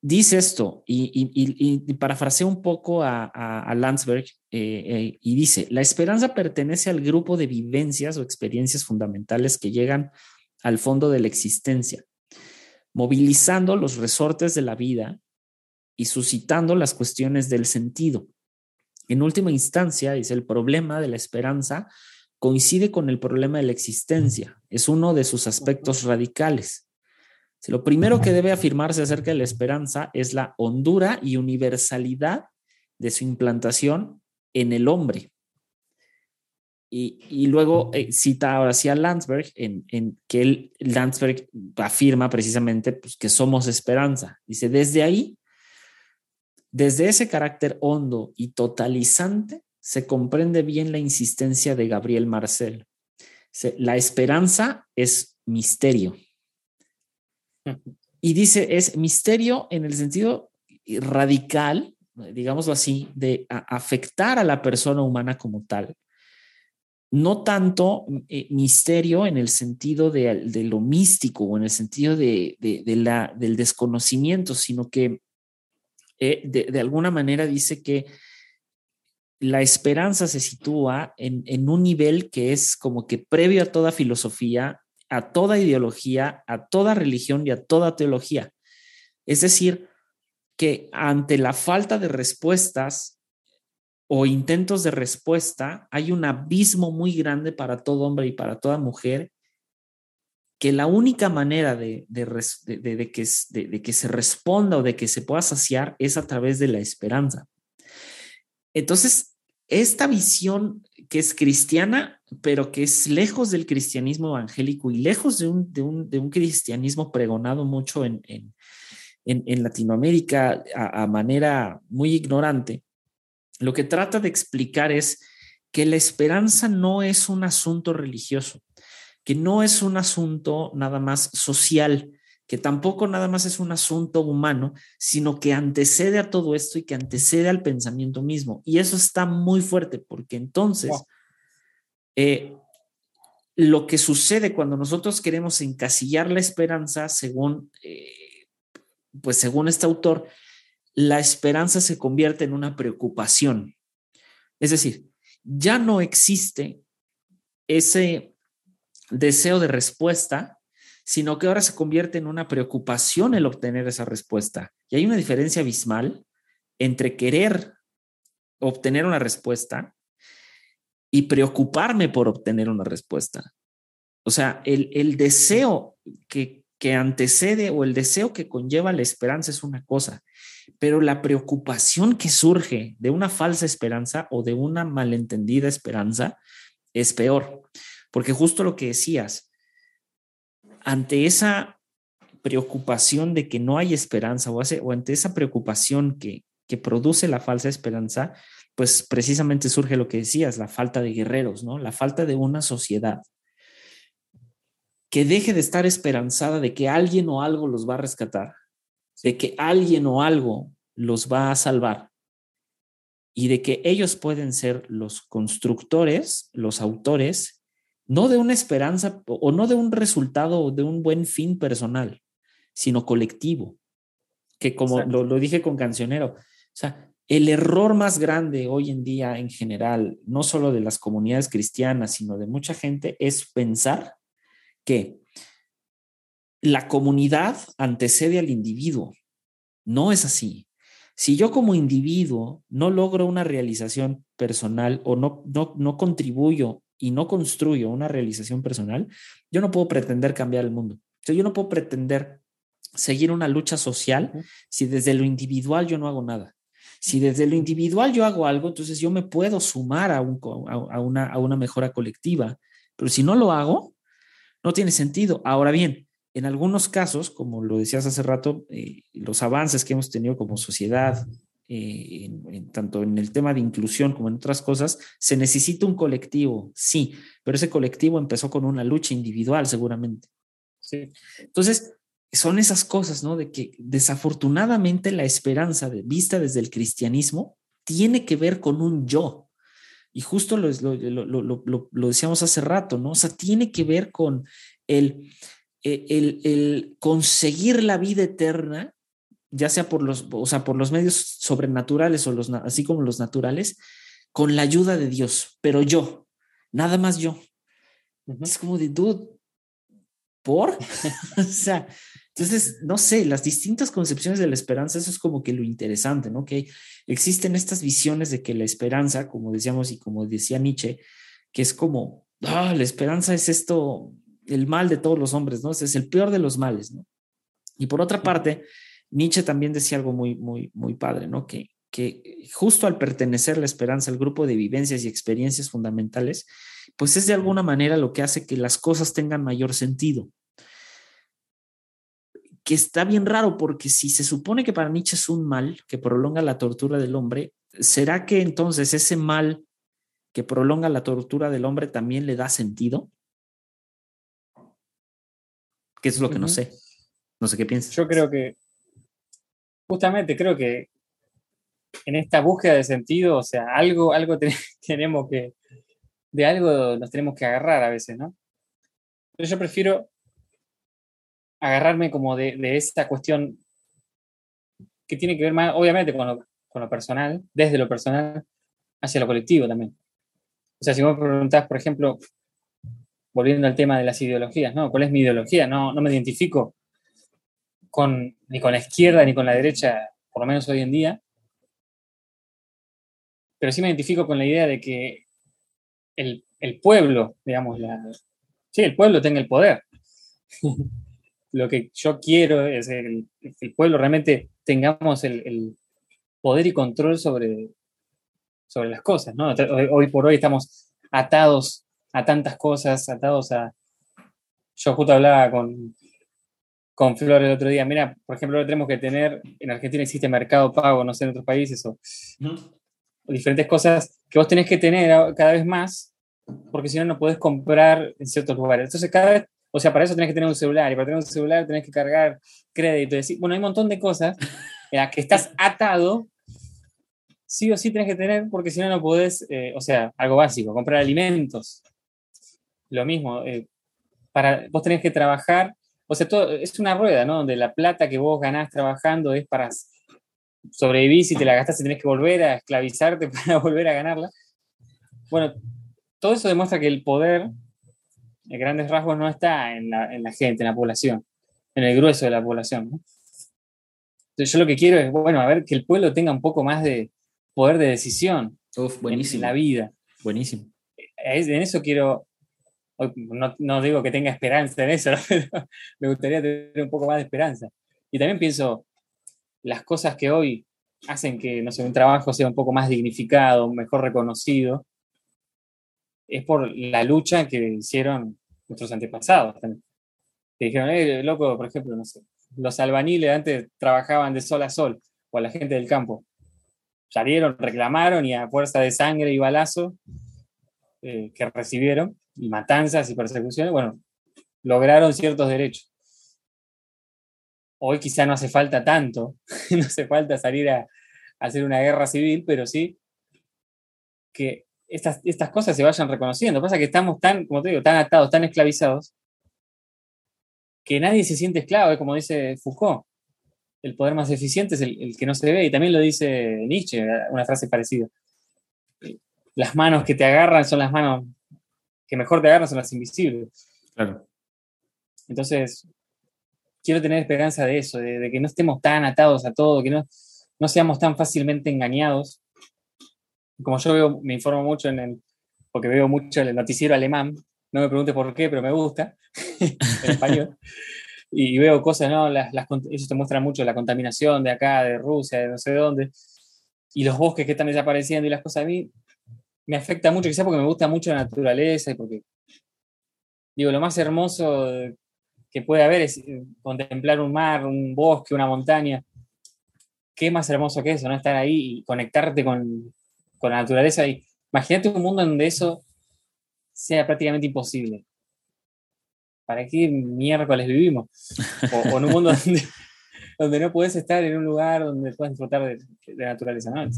dice esto y, y, y, y parafrasea un poco a, a, a Landsberg eh, eh, y dice, la esperanza pertenece al grupo de vivencias o experiencias fundamentales que llegan al fondo de la existencia, movilizando los resortes de la vida y suscitando las cuestiones del sentido. En última instancia, dice, el problema de la esperanza coincide con el problema de la existencia, es uno de sus aspectos radicales. Lo primero que debe afirmarse acerca de la esperanza es la hondura y universalidad de su implantación en el hombre. Y, y luego eh, cita ahora sí a Landsberg, en, en, que él, Landsberg afirma precisamente pues, que somos esperanza. Dice, desde ahí, desde ese carácter hondo y totalizante, se comprende bien la insistencia de Gabriel Marcel. La esperanza es misterio. Y dice, es misterio en el sentido radical, digámoslo así, de afectar a la persona humana como tal. No tanto eh, misterio en el sentido de, lo místico o en el sentido de, del desconocimiento, sino que eh, de, alguna manera dice que la esperanza se sitúa en, en un nivel que es como que previo a toda filosofía, a toda ideología, a toda religión y a toda teología. Es decir, que ante la falta de respuestas o intentos de respuesta, hay un abismo muy grande para todo hombre y para toda mujer, que la única manera de, de, de, que se responda o de que se pueda saciar es a través de la esperanza. Entonces, esta visión que es cristiana, pero que es lejos del cristianismo evangélico y lejos de un, de un, de un cristianismo pregonado mucho en, en, en, Latinoamérica a, manera muy ignorante, lo que trata de explicar es que la esperanza no es un asunto religioso, que no es un asunto nada más social, que tampoco nada más es un asunto humano, sino que antecede a todo esto y que antecede al pensamiento mismo. Y eso está muy fuerte, porque entonces wow. eh, lo que sucede cuando nosotros queremos encasillar la esperanza, según, eh, pues según este autor, la esperanza se convierte en una preocupación. Es decir, ya no existe ese deseo de respuesta, sino que ahora se convierte en una preocupación el obtener esa respuesta. Y hay una diferencia abismal entre querer obtener una respuesta y preocuparme por obtener una respuesta. O sea, el, el deseo que, que antecede o el deseo que conlleva la esperanza es una cosa, pero la preocupación que surge de una falsa esperanza o de una malentendida esperanza es peor, porque justo lo que decías, ante esa preocupación de que no hay esperanza o, ante esa preocupación que, que produce la falsa esperanza, pues precisamente surge lo que decías, la falta de guerreros, ¿no? La falta de una sociedad que deje de estar esperanzada de que alguien o algo los va a rescatar, de que alguien o algo los va a salvar y de que ellos pueden ser los constructores, los autores, no de una esperanza o no de un resultado o de un buen fin personal, sino colectivo, que como lo, lo, dije con cancionero, o sea, el error más grande hoy en día en general, no solo de las comunidades cristianas, sino de mucha gente, es pensar que la comunidad antecede al individuo. No es así. Si yo como individuo no logro una realización personal o no, no, no contribuyo y no construyo una realización personal, yo no puedo pretender cambiar el mundo. O sea, yo no puedo pretender seguir una lucha social si desde lo individual yo no hago nada. Si desde lo individual yo hago algo, entonces yo me puedo sumar a, un, a, una, a una mejora colectiva. Pero si no lo hago, no tiene sentido. Ahora bien, en algunos casos, como lo decías hace rato, eh, los avances que hemos tenido como sociedad, eh, en, en, tanto en el tema de inclusión como en otras cosas, se necesita un colectivo, sí, pero ese colectivo empezó con una lucha individual seguramente. Sí. Entonces, son esas cosas, ¿no? De que desafortunadamente la esperanza de, vista desde el cristianismo tiene que ver con un yo. Y justo lo, lo, lo, lo, decíamos hace rato, ¿no? O sea, tiene que ver con el, el, el, conseguir la vida eterna, ya sea por los, o sea, por los medios sobrenaturales o los, así como los naturales, con la ayuda de Dios, pero yo, nada más yo. Uh -huh. Es como de, dude, ¿por? o sea, entonces, no sé, las distintas concepciones de la esperanza, eso es como que lo interesante, ¿no? Que existen estas visiones de que la esperanza, como decíamos y como decía Nietzsche, que es como, ah, la esperanza es esto, el mal de todos los hombres, ¿no? Es el peor de los males, ¿no? Y por otra parte, Nietzsche también decía algo muy, muy, muy padre, ¿no? Que, que justo al pertenecer la esperanza al grupo de vivencias y experiencias fundamentales, pues es de alguna manera lo que hace que las cosas tengan mayor sentido que está bien raro porque si se supone que para Nietzsche es un mal que prolonga la tortura del hombre, ¿será que entonces ese mal que prolonga la tortura del hombre también le da sentido? ¿Qué es lo que uh -huh. no sé? No sé qué piensas. Yo creo que, justamente creo que en esta búsqueda de sentido, o sea, algo, algo tenemos que, de algo nos tenemos que agarrar a veces, ¿no? Pero yo prefiero agarrarme como de, de, esta cuestión que tiene que ver más, obviamente, con lo, con lo, personal, desde lo personal hacia lo colectivo también. O sea, si vos me preguntás, por ejemplo, volviendo al tema de las ideologías, ¿no? ¿Cuál es mi ideología? No, no me identifico con, ni con la izquierda ni con la derecha, por lo menos hoy en día, pero sí me identifico con la idea de que el, el pueblo, digamos, la, sí, el pueblo tenga el poder. lo que yo quiero es el, el pueblo realmente tengamos el, el, poder y control sobre, sobre las cosas, ¿no? Hoy, hoy, por hoy estamos atados a tantas cosas, atados a... Yo justo hablaba con, con Flor el otro día, mira, por ejemplo, tenemos que tener, en Argentina existe mercado pago, no sé, en otros países, o, diferentes cosas que vos tenés que tener cada vez más, porque si no, no podés comprar en ciertos lugares. Entonces, cada vez o sea, para eso tenés que tener un celular y para tener un celular tenés que cargar crédito. Decir, bueno, hay un montón de cosas en las que estás atado, sí o sí tenés que tener, porque si no, no podés, eh, o sea, algo básico, comprar alimentos. Lo mismo, eh, para, vos tenés que trabajar, o sea, todo, es una rueda, ¿no? Donde la plata que vos ganás trabajando es para sobrevivir, si te la gastás, tenés que volver a esclavizarte para volver a ganarla. Bueno, todo eso demuestra que el poder en grandes rasgos no está en la, en la, gente, en la población, en el grueso de la población. ¿no? Entonces yo lo que quiero es, bueno, a ver, que el pueblo tenga un poco más de poder de decisión Uf, buenísimo. en la vida. Buenísimo. es- en eso quiero, no, digo que tenga esperanza en eso, pero me gustaría tener un poco más de esperanza. Y también pienso, las cosas que hoy hacen que, no un trabajo sea un poco más dignificado, mejor reconocido, es por la lucha que hicieron nuestros antepasados. Que dijeron, eh, loco, por ejemplo, no sé, los albaniles antes trabajaban de sol a sol, o la gente del campo. Salieron, reclamaron y a fuerza de sangre y balazo eh, que recibieron, y matanzas y persecuciones, bueno, lograron ciertos derechos. Hoy quizá no hace falta tanto, no hace falta salir a, hacer una guerra civil, pero sí que estas, estas cosas se vayan reconociendo. Pasa que estamos tan, como te digo, tan atados, tan esclavizados, que nadie se siente esclavo, es como dice Foucault. El poder más eficiente es el, el que no se ve, y también lo dice Nietzsche, una frase parecida. Las manos que te agarran son las manos que mejor te agarran, son las invisibles. Claro. Entonces, quiero tener esperanza de eso, de, de que no estemos tan atados a todo, que no, no seamos tan fácilmente engañados. Como yo veo, me informo mucho en el, porque veo mucho el noticiero alemán, no me pregunte por qué, pero me gusta, en español. Y veo cosas, ¿no? Las, ellos te muestran mucho la contaminación de acá, de Rusia, de no sé dónde, y los bosques que están desapareciendo y las cosas a mí me afecta mucho, quizás porque me gusta mucho la naturaleza y porque, digo, lo más hermoso que puede haber es eh, contemplar un mar, un bosque, una montaña. Qué más hermoso que eso, ¿no? Estar ahí y conectarte con, con la naturaleza. Y imagínate un mundo donde eso sea prácticamente imposible. ¿Para qué miércoles vivimos? O, en un mundo donde, donde no puedes estar en un lugar donde puedas disfrutar de, de la naturaleza, ¿no?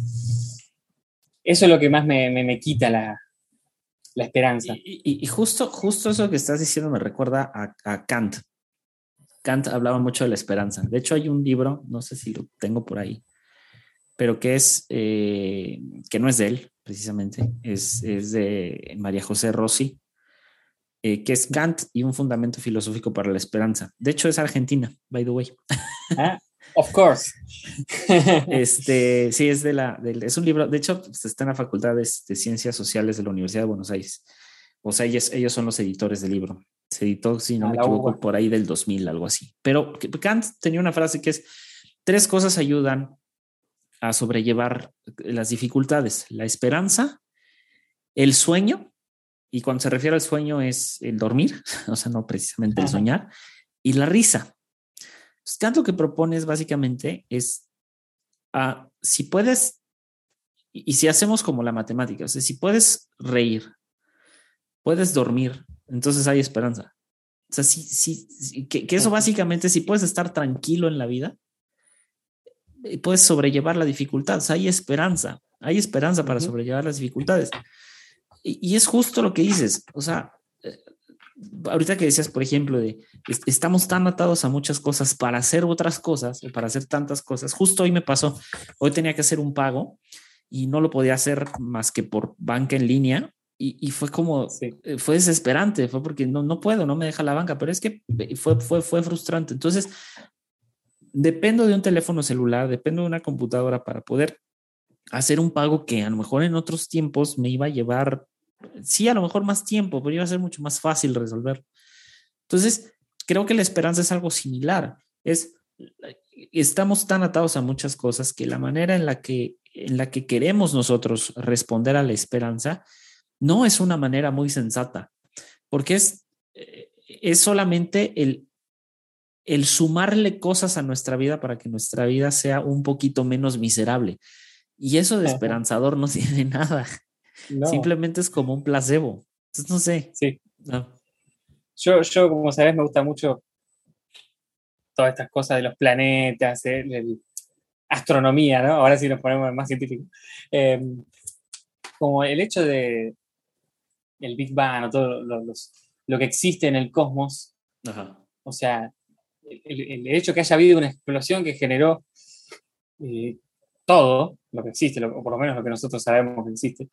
Eso es lo que más me, me, me quita la, la esperanza. Y, y- y justo, justo eso que estás diciendo me recuerda a, a Kant. Kant hablaba mucho de la esperanza. De hecho, hay un libro, no sé si lo tengo por ahí, pero que es, eh, que no es de él, precisamente, es, es de María José Rossi, eh, que es Kant y un fundamento filosófico para la esperanza. De hecho, es argentina, by the way. Ah, Of course. Este, sí, es de la, del- es un libro, de hecho, pues, está en la Facultad de, de Ciencias Sociales de la Universidad de Buenos Aires. O sea, ellos, ellos son los editores del libro. Se editó, si no me equivoco, uva. por ahí del 2000, algo así. Pero Kant tenía una frase que es, tres cosas ayudan a sobrellevar las dificultades, la esperanza, el sueño, y cuando se refiere al sueño es el dormir, o sea, no precisamente el soñar, y la risa. Pues, Kant lo que propone es básicamente es, ah, si puedes, y y si hacemos como la matemática, o sea, si puedes reír, puedes dormir, entonces hay esperanza. O sea, sí, sí, que, que eso básicamente, si puedes estar tranquilo en la vida, eh, puedes sobrellevar la dificultad, o sea, hay esperanza, hay esperanza para sobrellevar las dificultades. Y, y es justo lo que dices, o sea, eh, ahorita que decías, por ejemplo, de est- estamos tan atados a muchas cosas para hacer otras cosas, o para hacer tantas cosas. Justo hoy me pasó, hoy tenía que hacer un pago y no lo podía hacer más que por banca en línea. Y, y fue como, Sí. eh, fue desesperante, fue porque no, no puedo, no me deja la banca, pero es que eh, fue, fue, fue frustrante. Entonces, dependo de un teléfono celular, dependo de una computadora para poder hacer un pago que a lo mejor en otros tiempos me iba a llevar, sí, a lo mejor más tiempo, pero iba a ser mucho más fácil resolver. Entonces, creo que la esperanza es algo similar. Es, estamos tan atados a muchas cosas que la manera en la que, en la que queremos nosotros responder a la esperanza no es una manera muy sensata, porque es, eh, es solamente el, el sumarle cosas a nuestra vida para que nuestra vida sea un poquito menos miserable. Y eso de esperanzador no tiene nada. No, Simplemente es como un placebo. Entonces, no sé. sí. No. Yo, yo, como sabes, me gusta mucho todas estas cosas de los planetas, el- astronomía, ¿no? Ahora sí nos ponemos más científicos. Eh, como el hecho de el Big Bang o todo lo, los- lo que existe en el cosmos, Ajá. o sea, el, el hecho que haya habido una explosión que generó eh, todo lo que existe, lo- o por lo menos lo que nosotros sabemos que existe,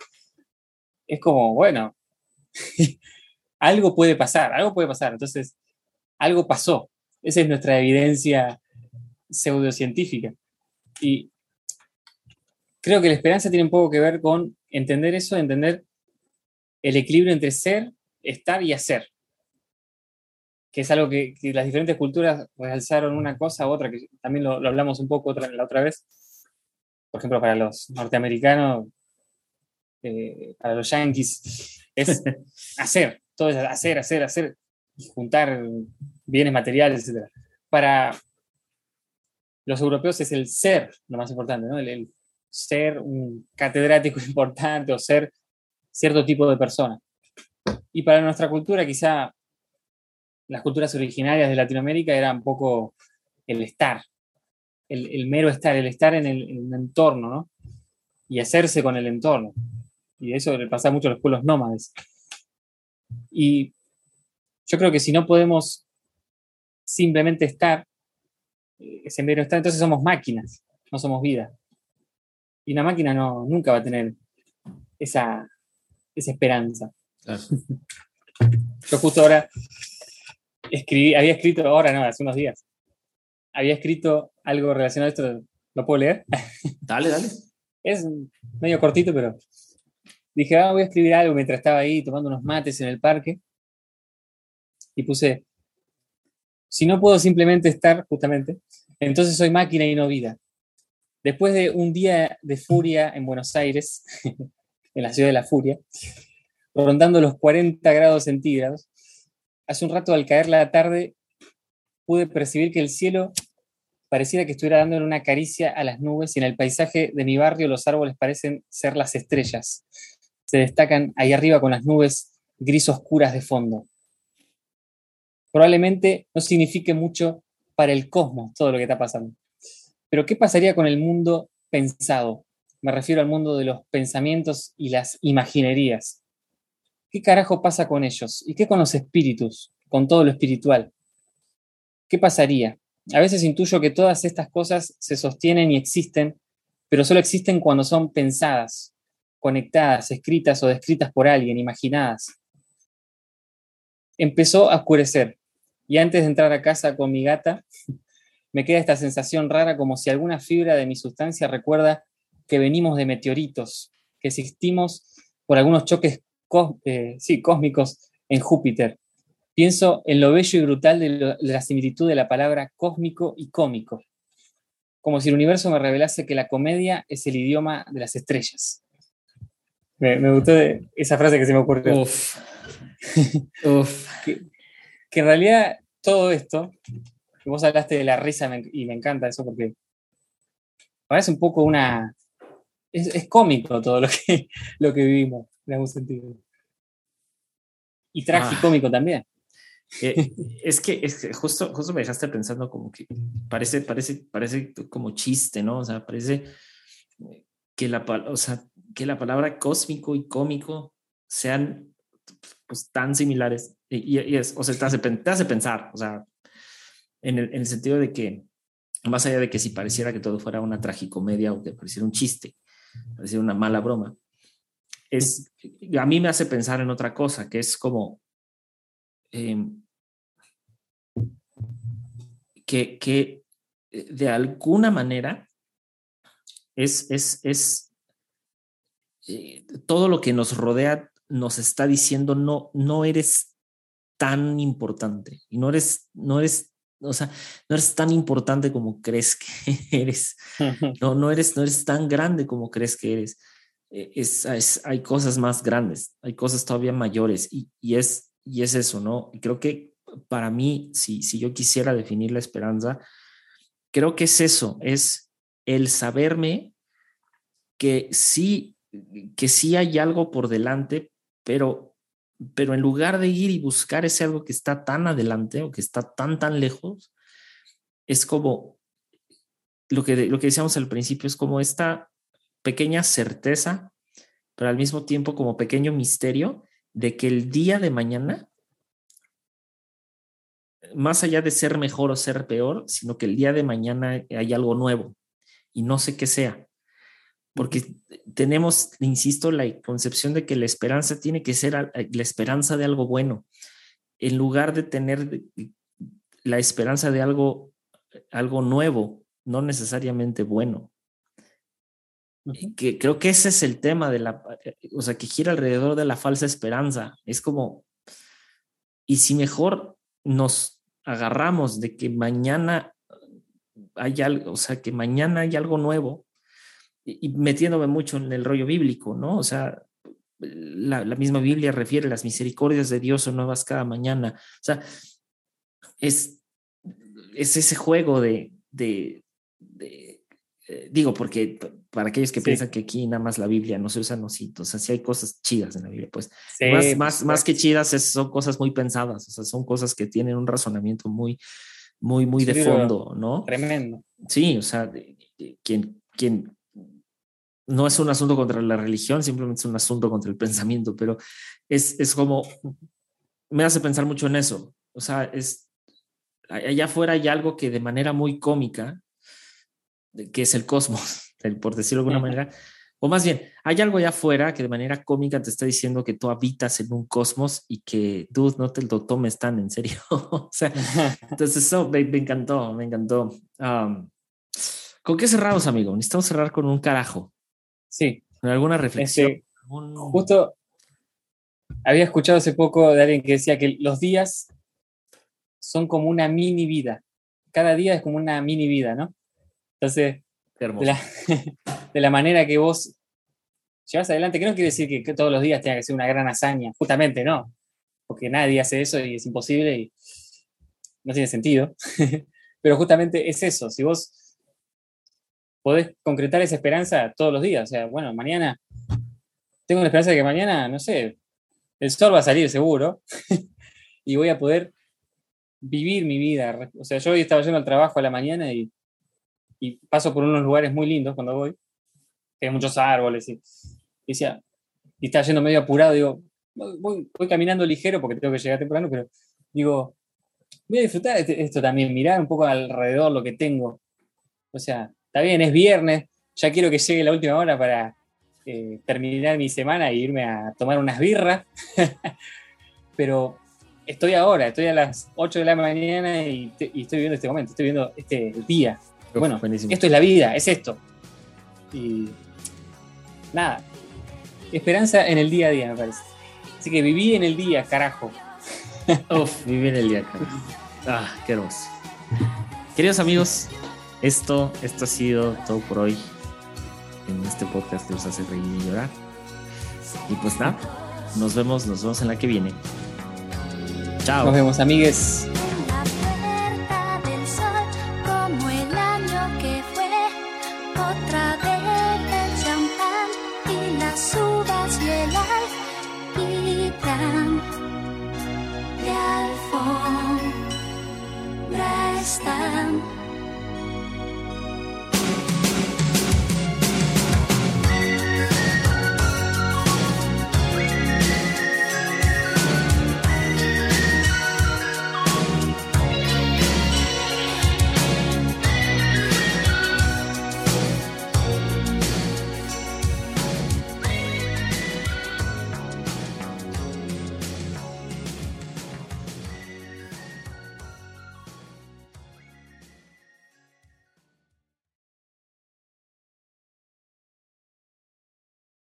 es como, bueno, algo puede pasar, algo puede pasar. Entonces, algo pasó. Esa es nuestra evidencia pseudocientífica. Y creo que la esperanza tiene un poco que ver con entender eso, entender el equilibrio entre ser, estar y hacer. Que es algo que, que las diferentes culturas realzaron una cosa u otra, que también lo, lo hablamos un poco otra, la otra vez. Por ejemplo, para los norteamericanos, eh, para los yankees, es hacer, todo es hacer, hacer, hacer, y juntar bienes materiales, etc. Para los europeos es el ser lo más importante, ¿no? El, el ser un catedrático importante o ser cierto tipo de persona. Y para nuestra cultura, quizá las culturas originarias de Latinoamérica era un poco el estar, el, el mero estar, el estar en el, en el entorno, ¿no? Y hacerse con el entorno. Y eso le pasa mucho a los pueblos nómades. Y yo creo que si no podemos simplemente estar, eh, ese mero estar, entonces somos máquinas, no somos vida. Y una máquina no, nunca va a tener esa, esa esperanza. Claro. Yo justo ahora escribí, había escrito, ahora no, hace unos días, había escrito algo relacionado a esto, ¿lo puedo leer? Dale, dale. Es medio cortito, pero dije, ah, voy a escribir algo mientras estaba ahí tomando unos mates en el parque. Y puse, si no puedo simplemente estar, justamente, entonces soy máquina y no vida. Después de un día de furia en Buenos Aires, en la ciudad de la furia, rondando los 40 grados centígrados, hace un rato al caer la tarde pude percibir que el cielo pareciera que estuviera dándole una caricia a las nubes y en el paisaje de mi barrio los árboles parecen ser las estrellas. Se destacan ahí arriba con las nubes gris oscuras de fondo. Probablemente no signifique mucho para el cosmos todo lo que está pasando. Pero ¿qué pasaría con el mundo pensado? Me refiero al mundo de los pensamientos y las imaginerías. ¿Qué carajo pasa con ellos? ¿Y qué con los espíritus? Con todo lo espiritual. ¿Qué pasaría? A veces intuyo que todas estas cosas se sostienen y existen, pero solo existen cuando son pensadas, conectadas, escritas o descritas por alguien, imaginadas. Empezó a oscurecer y antes de entrar a casa con mi gata, me queda esta sensación rara como si alguna fibra de mi sustancia recuerda que venimos de meteoritos, que existimos por algunos choques eh, sí, cósmicos en Júpiter. Pienso en lo bello y brutal de la similitud de la palabra cósmico y cómico, como si el universo me revelase que la comedia es el idioma de las estrellas. Me, me gustó esa frase que se me ocurrió. Uf. Uf. que, que en realidad todo esto, que vos hablaste de la risa me- y me encanta eso porque parece un poco una... Es, es cómico todo lo que, lo que vivimos, en algún sentido. Y tragicómico también. Eh, es que, es que justo, justo me dejaste pensando como que parece, parece, parece como chiste, ¿no? O sea, parece que la, o sea, que la palabra cósmico y cómico sean pues, tan similares. Y, es, o sea, te hace, pensar, o sea, en el, en el sentido de que, más allá de que si pareciera que todo fuera una tragicomedia o que pareciera un chiste, pareciera una mala broma, es, a mí me hace pensar en otra cosa, que es como eh, que, que eh, de alguna manera es, es eh, todo lo que nos rodea nos está diciendo no, no eres tan importante y no eres, no eres, o sea, no eres tan importante como crees que eres. No, no eres, no eres tan grande como crees que eres. Eh, Es, es- hay cosas más grandes, hay cosas todavía mayores y, y es, y es eso, ¿no? Y creo que para mí, si, si yo quisiera definir la esperanza, creo que es eso, es el saberme que sí, que sí hay algo por delante, pero, pero en lugar de ir y buscar ese algo que está tan adelante o que está tan, tan lejos, es como lo que, lo que decíamos al principio, es como esta pequeña certeza, pero al mismo tiempo como pequeño misterio de que el día de mañana, más allá de ser mejor o ser peor, sino que el día de mañana hay algo nuevo y no sé qué sea. Porque tenemos, insisto, la concepción de que la esperanza tiene que ser la esperanza de algo bueno, en lugar de tener la esperanza de algo, algo nuevo, no necesariamente bueno. Que creo que ese es el tema de la, o sea, que gira alrededor de la falsa esperanza. Es como, y si mejor nos agarramos de que mañana hay algo, o sea, que mañana hay algo nuevo, y, metiéndome mucho en el rollo bíblico, ¿no? O sea, la, la, misma Biblia refiere las misericordias de Dios son nuevas cada mañana. O sea, es, es ese juego de, de, eh, digo, porque para aquellos que piensan que aquí nada más la Biblia no se usa, no, sí, o sea, sí hay cosas chidas en la Biblia, pues más, más, más que chidas son cosas muy pensadas, o sea, son cosas que tienen un razonamiento muy, muy, muy de fondo, ¿no? Tremendo. Sí, o sea, quien, quien no es un asunto contra la religión, simplemente es un asunto contra el pensamiento, pero es, es como, me hace pensar mucho en eso, o sea, es, allá afuera hay algo que de manera muy cómica, que es el cosmos, por decirlo de alguna manera. O más bien, hay algo allá afuera que de manera cómica te está diciendo que tú habitas en un cosmos y que, dude, no te lo tomes tan en serio. o sea, entonces eso me, encantó, me encantó. ¿Con qué cerramos, amigo? Necesitamos cerrar con un carajo. Sí. ¿Con alguna reflexión? Este, justo había escuchado hace poco de alguien que decía que los días son como una mini vida. Cada día es como una mini vida, ¿no? Entonces, de la, manera que vos llevas adelante, que no quiere decir que, todos los días tenga que ser una gran hazaña, justamente no, porque nadie hace eso y es imposible y no tiene sentido. Pero justamente es eso, si vos podés concretar esa esperanza todos los días, o sea, bueno, mañana, tengo la esperanza de que mañana, no sé, el sol va a salir seguro y voy a poder vivir mi vida. O sea, yo hoy estaba yendo al trabajo a la mañana y y paso por unos lugares muy lindos cuando voy, que hay muchos árboles, y, y decía, y estaba yendo medio apurado, digo, voy, voy, caminando ligero porque tengo que llegar temprano, pero digo, voy a disfrutar esto también, mirar un poco alrededor lo que tengo. O sea, está bien, es viernes, ya quiero que llegue la última hora para eh, terminar mi semana e irme a tomar unas birras, pero estoy ahora, estoy a las 8 de la mañana y, y estoy viendo este momento, estoy viendo este día bueno, esto es la vida, es esto. Y nada, esperanza en el día a día, me parece. Así que viví en el día, carajo. Uf, viví en el día, carajo. Ah, qué hermoso. Queridos amigos, esto, esto ha sido todo por hoy en este podcast que nos hace reír y llorar. Y pues nada, nos vemos, nos vemos en la que viene. Chao. Nos vemos, amigues.